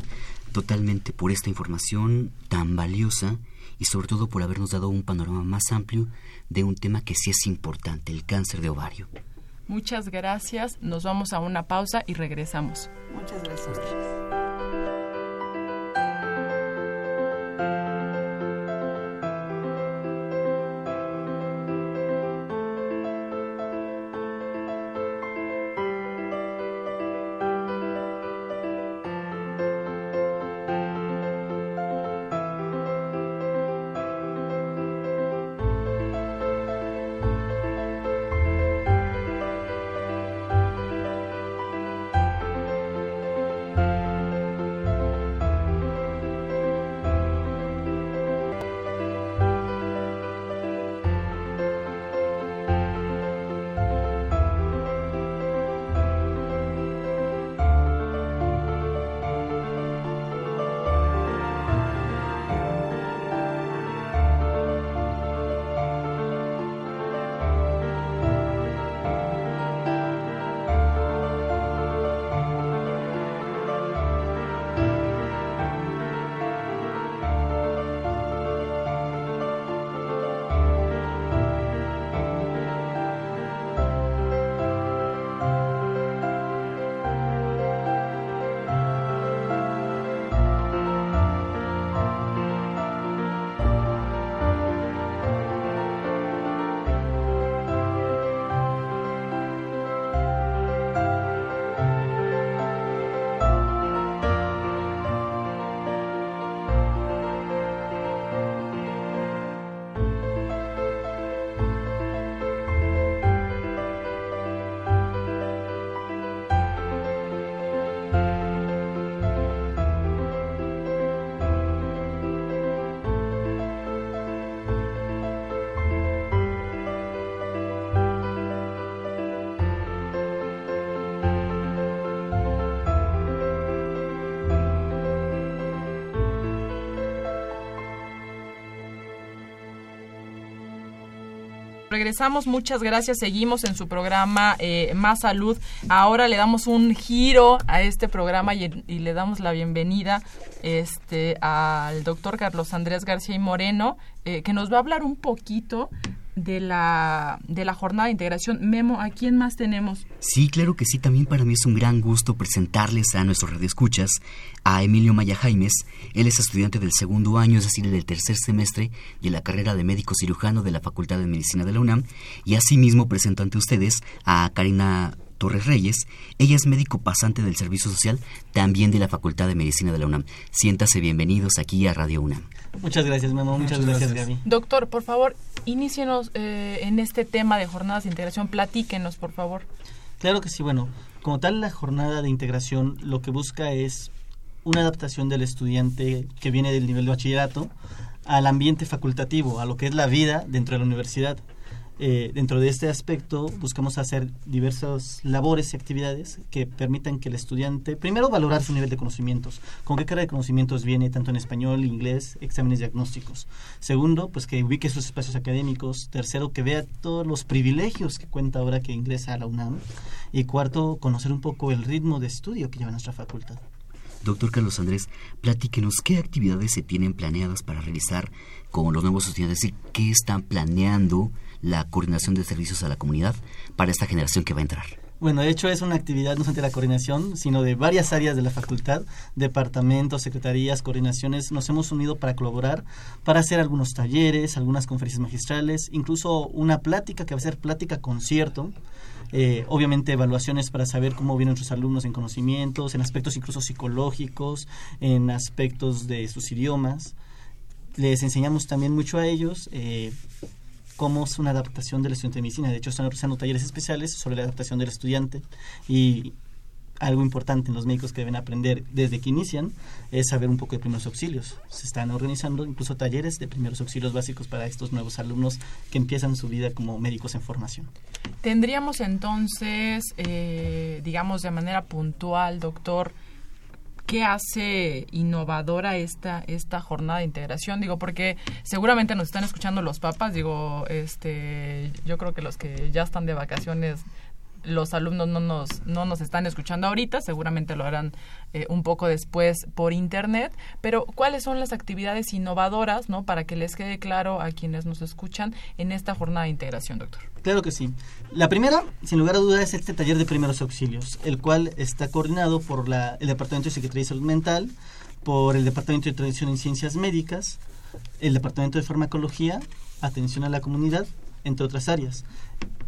totalmente por esta información tan valiosa y sobre todo por habernos dado un panorama más amplio de un tema que sí es importante, el cáncer de ovario. Muchas gracias, nos vamos a una pausa y regresamos. Muchas gracias. Regresamos. Muchas gracias. Seguimos en su programa eh, Más Salud. Ahora le damos un giro a este programa y, le damos la bienvenida este, al doctor Carlos Andrés García y Moreno, eh, que nos va a hablar un poquito de la, de la jornada de integración. Memo, ¿a quién más tenemos? Sí, claro que sí. También para mí es un gran gusto presentarles a nuestros radioescuchas a Emilio Maya Jaimes. Él es estudiante del segundo año, es decir, del tercer semestre de la carrera de médico cirujano de la Facultad de Medicina de la UNAM. Y asimismo presento ante ustedes a Karina Torres Reyes. Ella es médico pasante del Servicio Social, también de la Facultad de Medicina de la UNAM. Siéntase bienvenidos aquí a Radio UNAM. Muchas gracias, Memo. Muchas, gracias, Gaby. Doctor, por favor, inícienos eh, en este tema de jornadas de integración. Platíquenos, por favor. Claro que sí. Bueno, como tal, la jornada de integración lo que busca es una adaptación del estudiante que viene del nivel de bachillerato al ambiente facultativo, a lo que es la vida dentro de la universidad. Eh, dentro de este aspecto buscamos hacer diversas labores y actividades que permitan que el estudiante, primero, valorar su nivel de conocimientos, con qué cara de conocimientos viene tanto en español, inglés, exámenes diagnósticos. Segundo, pues que ubique sus espacios académicos. Tercero, que vea todos los privilegios que cuenta ahora que ingresa a la UNAM. Y cuarto, conocer un poco el ritmo de estudio que lleva nuestra facultad. Doctor Carlos Andrés, platíquenos qué actividades se tienen planeadas para realizar con los nuevos estudiantes y qué están planeando la coordinación de servicios a la comunidad para esta generación que va a entrar. Bueno, de hecho es una actividad no solamente de la coordinación, sino de varias áreas de la facultad, departamentos, secretarías, coordinaciones. Nos hemos unido para colaborar, para hacer algunos talleres, algunas conferencias magistrales, incluso una plática que va a ser plática concierto. Eh, obviamente evaluaciones para saber cómo vienen nuestros alumnos en conocimientos, en aspectos incluso psicológicos, en aspectos de sus idiomas. Les enseñamos también mucho a ellos. Eh, cómo es una adaptación del estudiante de medicina. De hecho, están realizando talleres especiales sobre la adaptación del estudiante y algo importante en los médicos que deben aprender desde que inician es saber un poco de primeros auxilios. Se están organizando incluso talleres de primeros auxilios básicos para estos nuevos alumnos que empiezan su vida como médicos en formación. Tendríamos entonces, eh, digamos de manera puntual, doctor, qué hace innovadora esta esta jornada de integración digo porque seguramente nos están escuchando los papás digo este yo creo que los que ya están de vacaciones los alumnos no nos, no nos están escuchando ahorita, seguramente lo harán eh, un poco después por internet, pero ¿cuáles son las actividades innovadoras, no, para que les quede claro a quienes nos escuchan en esta jornada de integración, doctor? Claro que sí. La primera, sin lugar a dudas, es este taller de primeros auxilios, el cual está coordinado por la, el Departamento de Secretaría de Salud Mental, por el Departamento de Tradición en Ciencias Médicas, el Departamento de Farmacología, Atención a la Comunidad, entre otras áreas.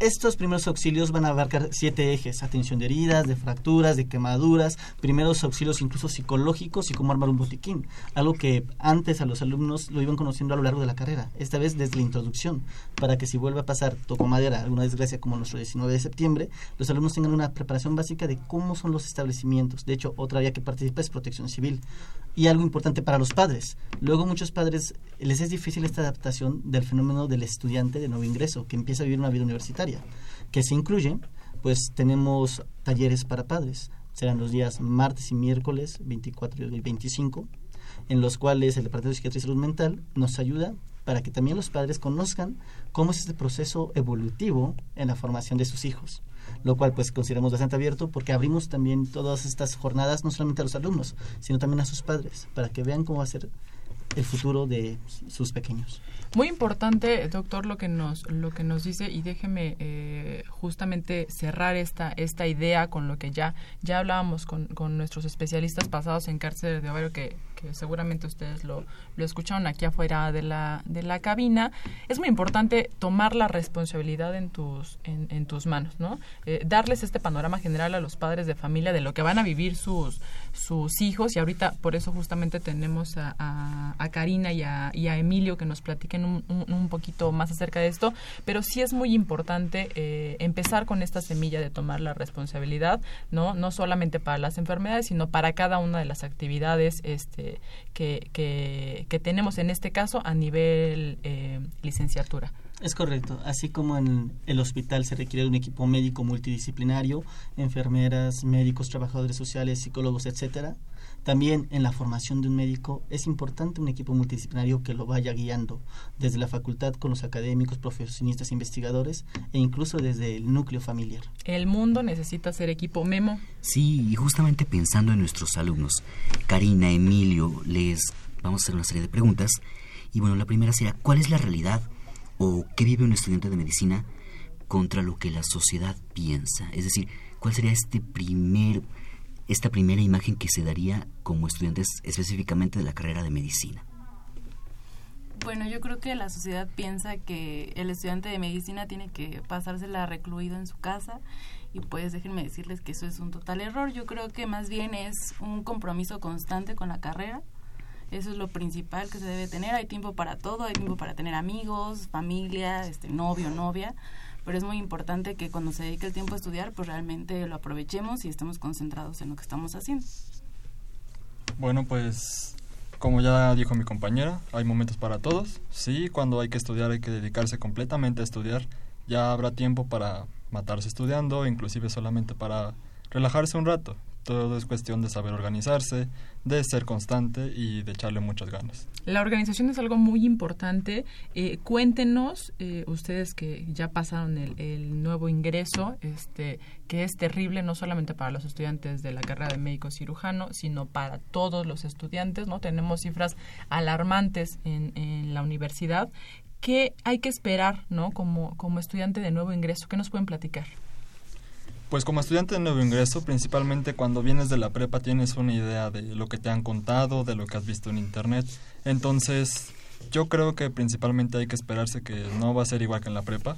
Estos primeros auxilios van a abarcar siete ejes, atención de heridas, de fracturas, de quemaduras, primeros auxilios incluso psicológicos y cómo armar un botiquín, algo que antes a los alumnos lo iban conociendo a lo largo de la carrera, esta vez desde la introducción, para que si vuelve a pasar, toco madera, alguna desgracia como nuestro 19 de septiembre, los alumnos tengan una preparación básica de cómo son los establecimientos. De hecho, otra área que participa es protección civil. Y algo importante para los padres. Luego muchos padres les es difícil esta adaptación del fenómeno del estudiante de nuevo ingreso, que empieza a vivir una vida universitaria que se incluye, pues tenemos talleres para padres. Serán los días martes y miércoles 24 y 25, en los cuales el Departamento de Psiquiatría y Salud Mental nos ayuda para que también los padres conozcan cómo es este proceso evolutivo en la formación de sus hijos lo cual pues consideramos bastante abierto porque abrimos también todas estas jornadas no solamente a los alumnos, sino también a sus padres, para que vean cómo va a ser el futuro de sus pequeños. Muy importante, doctor, lo que nos lo que nos dice y déjeme eh, justamente cerrar esta esta idea con lo que ya ya hablábamos con, con nuestros especialistas pasados en cárcel de ovario que, seguramente ustedes lo, lo escucharon aquí afuera de la de la cabina. Es muy importante tomar la responsabilidad en tus en, tus manos, ¿no? Eh, darles este panorama general a los padres de familia de lo que van a vivir sus sus hijos y ahorita por eso justamente tenemos a, a, Karina y a, y a, Emilio que nos platiquen un, un, poquito más acerca de esto, pero sí es muy importante eh, empezar con esta semilla de tomar la responsabilidad, ¿no? No solamente para las enfermedades, sino para cada una de las actividades este, que, que, que tenemos en este caso a nivel eh, licenciatura. Es correcto. Así como en el hospital se requiere un equipo médico multidisciplinario, enfermeras, médicos, trabajadores sociales, psicólogos, etcétera, también en la formación de un médico es importante un equipo multidisciplinario que lo vaya guiando desde la facultad con los académicos, profesionistas, investigadores e incluso desde el núcleo familiar. El mundo necesita ser equipo Memo. Sí, y justamente pensando en nuestros alumnos, Karina, Emilio, les vamos a hacer una serie de preguntas. Y bueno, la primera sería, ¿cuál es la realidad o qué vive un estudiante de medicina contra lo que la sociedad piensa? Es decir, ¿cuál sería este primer esta primera imagen que se daría como estudiantes específicamente de la carrera de medicina? Bueno, yo creo que la sociedad piensa que el estudiante de medicina tiene que pasársela recluido en su casa y pues déjenme decirles que eso es un total error. Yo creo que más bien es un compromiso constante con la carrera. Eso es lo principal que se debe tener. Hay tiempo para todo, hay tiempo para tener amigos, familia, este novio, novia pero es muy importante que cuando se dedique el tiempo a estudiar, pues realmente lo aprovechemos y estemos concentrados en lo que estamos haciendo. Bueno, pues como ya dijo mi compañera, hay momentos para todos. Sí, cuando hay que estudiar hay que dedicarse completamente a estudiar. Ya habrá tiempo para matarse estudiando, inclusive solamente para relajarse un rato. Todo es cuestión de saber organizarse, de ser constante y de echarle muchas ganas. La organización es algo muy importante. Eh, cuéntenos, eh, ustedes que ya pasaron el, nuevo ingreso, este, que es terrible no solamente para los estudiantes de la carrera de médico cirujano, sino para todos los estudiantes. no Tenemos cifras alarmantes en, en la universidad. ¿Qué hay que esperar no como, como estudiante de nuevo ingreso? ¿Qué nos pueden platicar? Pues como estudiante de nuevo ingreso, principalmente cuando vienes de la prepa tienes una idea de lo que te han contado, de lo que has visto en internet. Entonces, yo creo que principalmente hay que esperarse que no va a ser igual que en la prepa.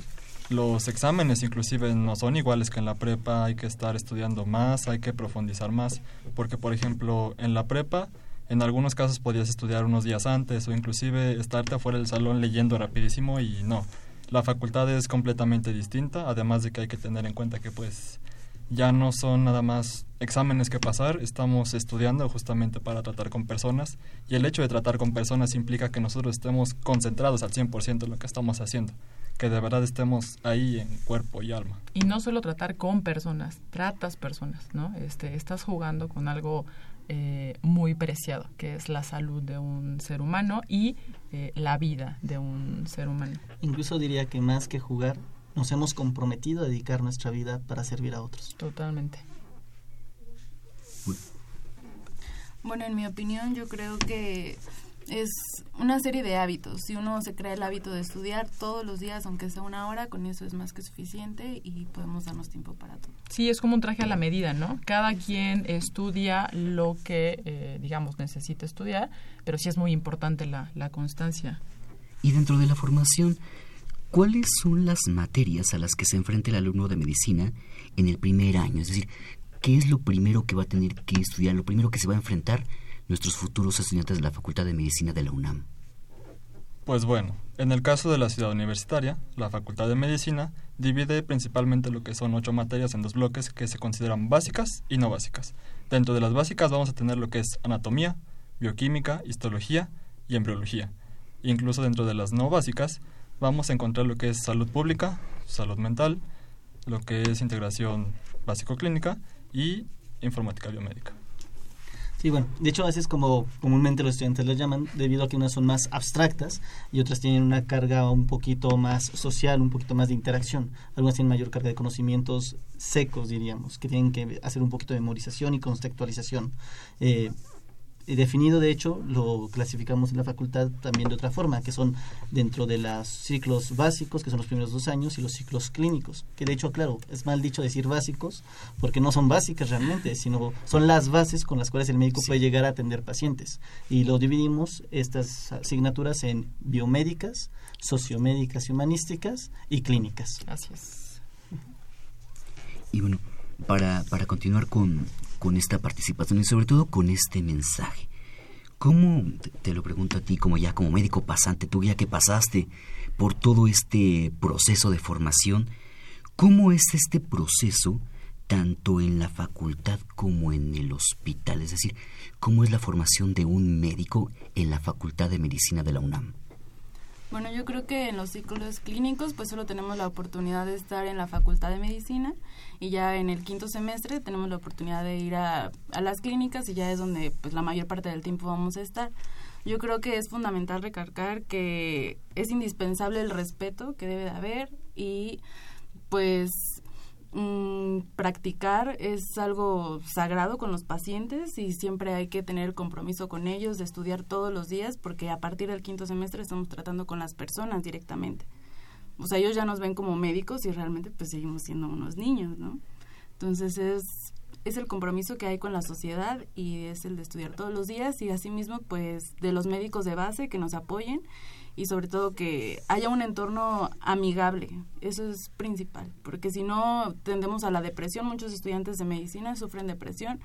Los exámenes inclusive no son iguales que en la prepa, hay que estar estudiando más, hay que profundizar más, porque por ejemplo en la prepa en algunos casos podías estudiar unos días antes o inclusive estarte afuera del salón leyendo rapidísimo y no. La facultad es completamente distinta, además de que hay que tener en cuenta que pues ya no son nada más exámenes que pasar, estamos estudiando justamente para tratar con personas y el hecho de tratar con personas implica que nosotros estemos concentrados al 100% en lo que estamos haciendo, que de verdad estemos ahí en cuerpo y alma. Y no solo tratar con personas, tratas personas, ¿no? Este, estás jugando con algo eh, muy preciado, que es la salud de un ser humano y eh, la vida de un ser humano. Incluso diría que más que jugar, nos hemos comprometido a dedicar nuestra vida para servir a otros. Totalmente. Bueno, en mi opinión, yo creo que es una serie de hábitos. Si uno se crea el hábito de estudiar todos los días, aunque sea una hora, con eso es más que suficiente y podemos darnos tiempo para todo. Sí, es como un traje a la medida, ¿no? Cada quien estudia lo que, eh, digamos, necesita estudiar, pero sí es muy importante la, la constancia. Y dentro de la formación, ¿cuáles son las materias a las que se enfrenta el alumno de medicina en el primer año? Es decir, ¿qué es lo primero que va a tener que estudiar, lo primero que se va a enfrentar nuestros futuros estudiantes de la Facultad de Medicina de la UNAM? Pues bueno, en el caso de la ciudad universitaria, la Facultad de Medicina divide principalmente lo que son ocho materias en dos bloques que se consideran básicas y no básicas. Dentro de las básicas vamos a tener lo que es anatomía, bioquímica, histología y embriología. Incluso dentro de las no básicas vamos a encontrar lo que es salud pública, salud mental, lo que es integración básico-clínica y informática biomédica. Sí, bueno, de hecho a veces como comúnmente los estudiantes lo llaman, debido a que unas son más abstractas y otras tienen una carga un poquito más social, un poquito más de interacción. Algunas tienen mayor carga de conocimientos secos, diríamos, que tienen que hacer un poquito de memorización y contextualización. Eh, definido, de hecho, lo clasificamos en la facultad también de otra forma, que son dentro de los ciclos básicos, que son los primeros dos años, y los ciclos clínicos, que de hecho, claro, es mal dicho decir básicos, porque no son básicas realmente, sino son las bases con las cuales el médico puede llegar a atender pacientes. Y lo dividimos, estas asignaturas, en biomédicas, sociomédicas y humanísticas, y clínicas. Gracias. Y bueno, para, para continuar con, con esta participación y sobre todo con este mensaje. ¿Cómo, te lo pregunto a ti como ya como médico pasante, tú ya que pasaste por todo este proceso de formación, cómo es este proceso tanto en la facultad como en el hospital? Es decir, ¿cómo es la formación de un médico en la Facultad de Medicina de la UNAM? Bueno, yo creo que en los ciclos clínicos pues solo tenemos la oportunidad de estar en la Facultad de Medicina y ya en el quinto semestre tenemos la oportunidad de ir a, a las clínicas y ya es donde pues la mayor parte del tiempo vamos a estar. Yo creo que es fundamental recalcar que es indispensable el respeto que debe de haber y pues Mm, practicar es algo sagrado con los pacientes y siempre hay que tener compromiso con ellos de estudiar todos los días porque a partir del quinto semestre estamos tratando con las personas directamente. O sea, ellos ya nos ven como médicos y realmente pues seguimos siendo unos niños, ¿no? Entonces es, es el compromiso que hay con la sociedad y es el de estudiar todos los días y asimismo pues de los médicos de base que nos apoyen y sobre todo que haya un entorno amigable. Eso es principal, porque si no tendemos a la depresión. Muchos estudiantes de medicina sufren depresión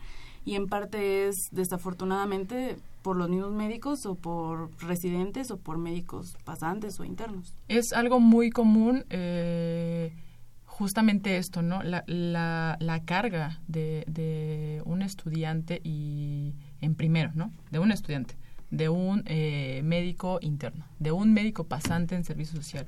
y en parte es desafortunadamente por los mismos médicos o por residentes o por médicos pasantes o internos. Es algo muy común. Eh, justamente esto, ¿no? La, la, carga de, de un estudiante y en primero, ¿no? De un estudiante de un eh, médico interno, de un médico pasante en servicio social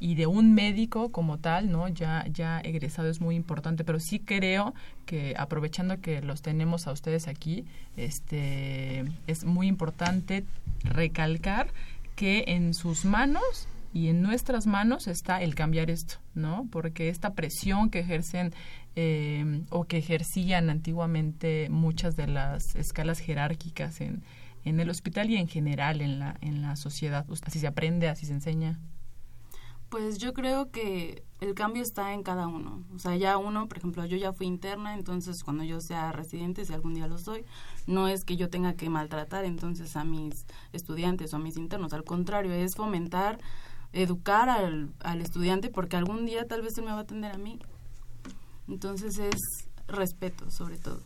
y de un médico como tal, ¿no? Ya, ya egresado es muy importante, pero sí creo que aprovechando que los tenemos a ustedes aquí, este, es muy importante recalcar que en sus manos y en nuestras manos está el cambiar esto, ¿no? Porque esta presión que ejercen eh, o que ejercían antiguamente muchas de las escalas jerárquicas en, en el hospital y en general en la, en la sociedad? ¿Así se aprende, así se enseña? Pues yo creo que el cambio está en cada uno. O sea, ya uno, por ejemplo, yo ya fui interna, entonces cuando yo sea residente, si algún día lo soy, no es que yo tenga que maltratar entonces a mis estudiantes o a mis internos. Al contrario, es fomentar, educar al, al estudiante porque algún día tal vez él me va a atender a mí. Entonces es respeto, sobre todo.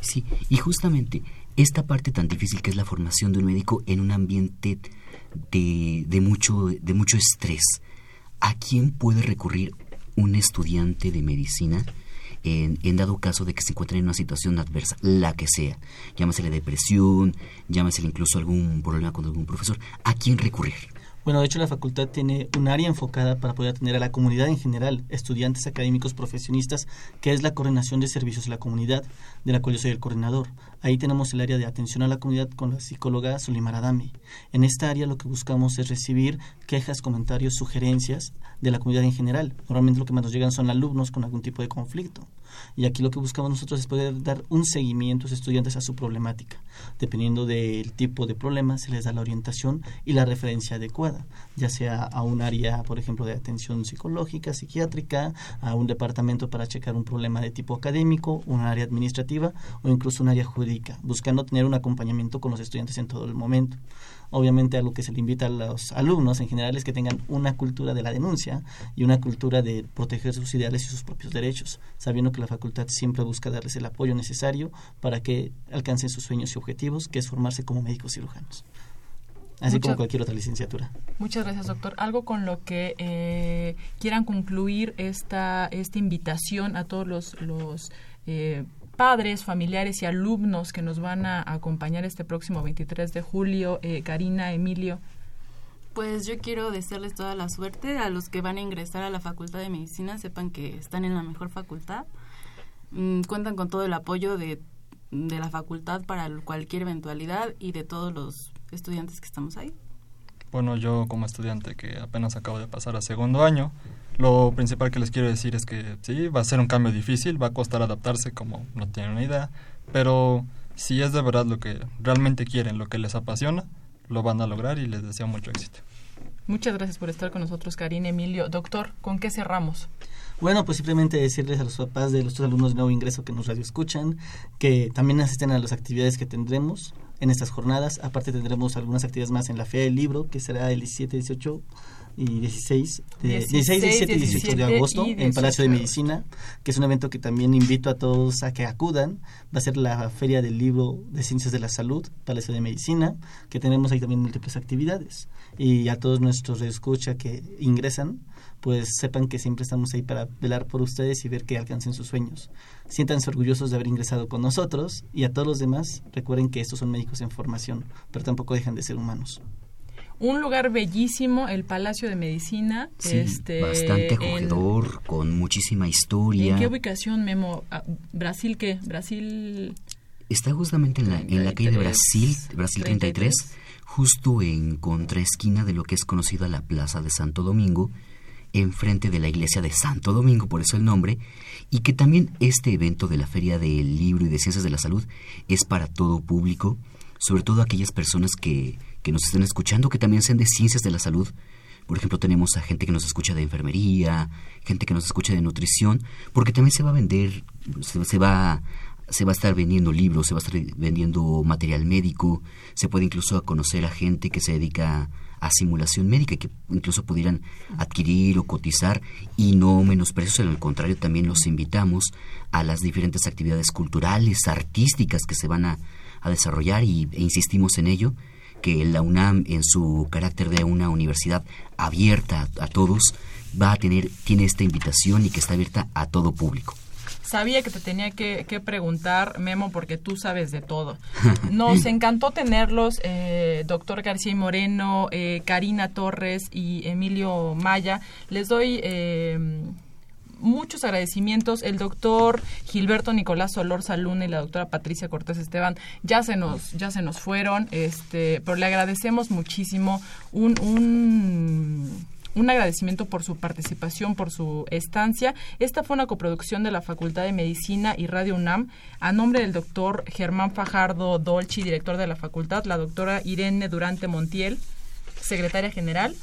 Sí, y justamente esta parte tan difícil que es la formación de un médico en un ambiente de, mucho, de mucho estrés. ¿A quién puede recurrir un estudiante de medicina en, dado caso de que se encuentre en una situación adversa, la que sea? Llámasele depresión, llámasele incluso algún problema con algún profesor. ¿A quién recurrir? Bueno, de hecho la facultad tiene un área enfocada para poder atender a la comunidad en general, estudiantes, académicos, profesionistas, que es la coordinación de servicios a la comunidad, de la cual yo soy el coordinador. Ahí tenemos el área de atención a la comunidad con la psicóloga Sulimar Adami. En esta área lo que buscamos es recibir quejas, comentarios, sugerencias de la comunidad en general. Normalmente lo que más nos llegan son alumnos con algún tipo de conflicto. Y aquí lo que buscamos nosotros es poder dar un seguimiento a los estudiantes a su problemática. Dependiendo del tipo de problema, se les da la orientación y la referencia adecuada, ya sea a un área, por ejemplo, de atención psicológica, psiquiátrica, a un departamento para checar un problema de tipo académico, un área administrativa o incluso un área jurídica, buscando tener un acompañamiento con los estudiantes en todo el momento obviamente a lo que se le invita a los alumnos en general es que tengan una cultura de la denuncia y una cultura de proteger sus ideales y sus propios derechos, sabiendo que la facultad siempre busca darles el apoyo necesario para que alcancen sus sueños y objetivos, que es formarse como médicos cirujanos. Así como cualquier otra licenciatura. Muchas gracias, doctor. Algo con lo que eh, quieran concluir esta, esta invitación a todos los, los eh, padres, familiares y alumnos que nos van a acompañar este próximo 23 de julio. Eh, Karina, Emilio. Pues yo quiero desearles toda la suerte a los que van a ingresar a la Facultad de Medicina, sepan que están en la mejor facultad, mm, cuentan con todo el apoyo de, de la facultad para cualquier eventualidad y de todos los estudiantes que estamos ahí. Bueno, yo como estudiante que apenas acabo de pasar a segundo año, lo principal que les quiero decir es que sí, va a ser un cambio difícil, va a costar adaptarse como no tienen una idea, pero si es de verdad lo que realmente quieren, lo que les apasiona, lo van a lograr y les deseo mucho éxito. Muchas gracias por estar con nosotros, Karina Emilio. Doctor, ¿con qué cerramos? Bueno, pues simplemente decirles a los papás de los alumnos de nuevo ingreso que nos radio escuchan que también asisten a las actividades que tendremos en estas jornadas. Aparte tendremos algunas actividades más en la Feria del Libro, que será el 17, 18 y 16, de, 16, 17 y 18 de agosto en Palacio de Medicina, que es un evento que también invito a todos a que acudan. Va a ser la Feria del Libro de Ciencias de la Salud, Palacio de Medicina, que tenemos ahí también múltiples actividades. Y a todos nuestros escucha que ingresan, pues sepan que siempre estamos ahí para velar por ustedes y ver que alcancen sus sueños. Siéntanse orgullosos de haber ingresado con nosotros y a todos los demás recuerden que estos son médicos en formación, pero tampoco dejan de ser humanos. Un lugar bellísimo, el Palacio de Medicina. Sí, este, bastante en- acogedor, con muchísima historia. ¿En qué ubicación, Memo? Ah, ¿Brasil qué? ¿Brasil...? Está justamente en la, en la calle de Brasil, Brasil 33, justo en contraesquina de lo que es conocida la Plaza de Santo Domingo, enfrente de la iglesia de Santo Domingo, por eso el nombre, y que también este evento de la Feria del Libro y de Ciencias de la Salud es para todo público, sobre todo aquellas personas que, que nos estén escuchando, que también sean de Ciencias de la Salud. Por ejemplo, tenemos a gente que nos escucha de enfermería, gente que nos escucha de nutrición, porque también se va a vender, se, se va se va a estar vendiendo libros, se va a estar vendiendo material médico, se puede incluso conocer a gente que se dedica a simulación médica que incluso pudieran adquirir o cotizar y no menosprecios, al contrario también los invitamos a las diferentes actividades culturales, artísticas que se van a, a desarrollar y, e insistimos en ello que la UNAM en su carácter de una universidad abierta a, a todos va a tener tiene esta invitación y que está abierta a todo público. Sabía que te tenía que, que preguntar, Memo, porque tú sabes de todo. Nos encantó tenerlos, eh, doctor García y Moreno, eh, Karina Torres y Emilio Maya. Les doy eh, muchos agradecimientos. El doctor Gilberto Nicolás Solor Saluna y la doctora Patricia Cortés Esteban ya se nos, ya se nos fueron, este, pero le agradecemos muchísimo un, un un agradecimiento por su participación, por su estancia. Esta fue una coproducción de la Facultad de Medicina y Radio UNAM a nombre del doctor Germán Fajardo Dolci, director de la facultad, la doctora Irene Durante Montiel, secretaria general.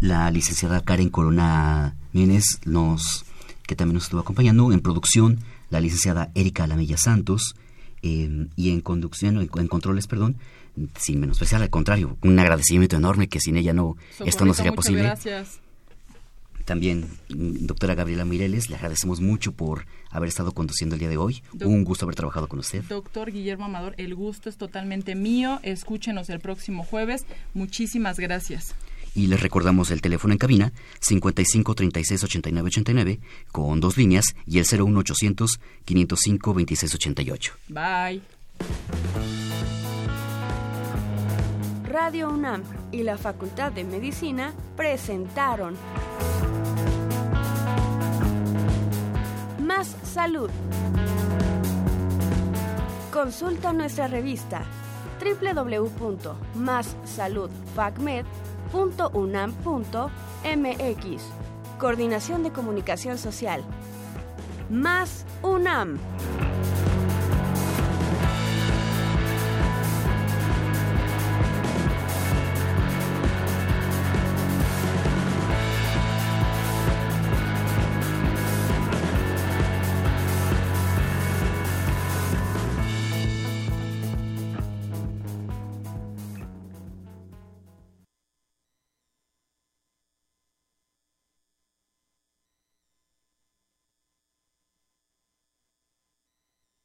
La licenciada Karen Corona Menes, nos, que también nos estuvo acompañando en producción, la licenciada Erika Alamilla Santos, eh, y en conducción, en, en controles, perdón, sin menospreciar, al contrario, un agradecimiento enorme que sin ella no, esto no sería muchas posible. Gracias. También, mm, doctora Gabriela Mireles, le agradecemos mucho por haber estado conduciendo el día de hoy. Un gusto haber trabajado con usted. Doctor Guillermo Amador, el gusto es totalmente mío. Escúchenos el próximo jueves. Muchísimas gracias. Y les recordamos el teléfono en cabina 55 36 89 89 con dos líneas y el 01800 505 26 88. Bye. Radio UNAM y la Facultad de Medicina presentaron Más Salud. Consulta nuestra revista www.massaludfacmed.unam.mx. Coordinación de Comunicación Social. Más UNAM.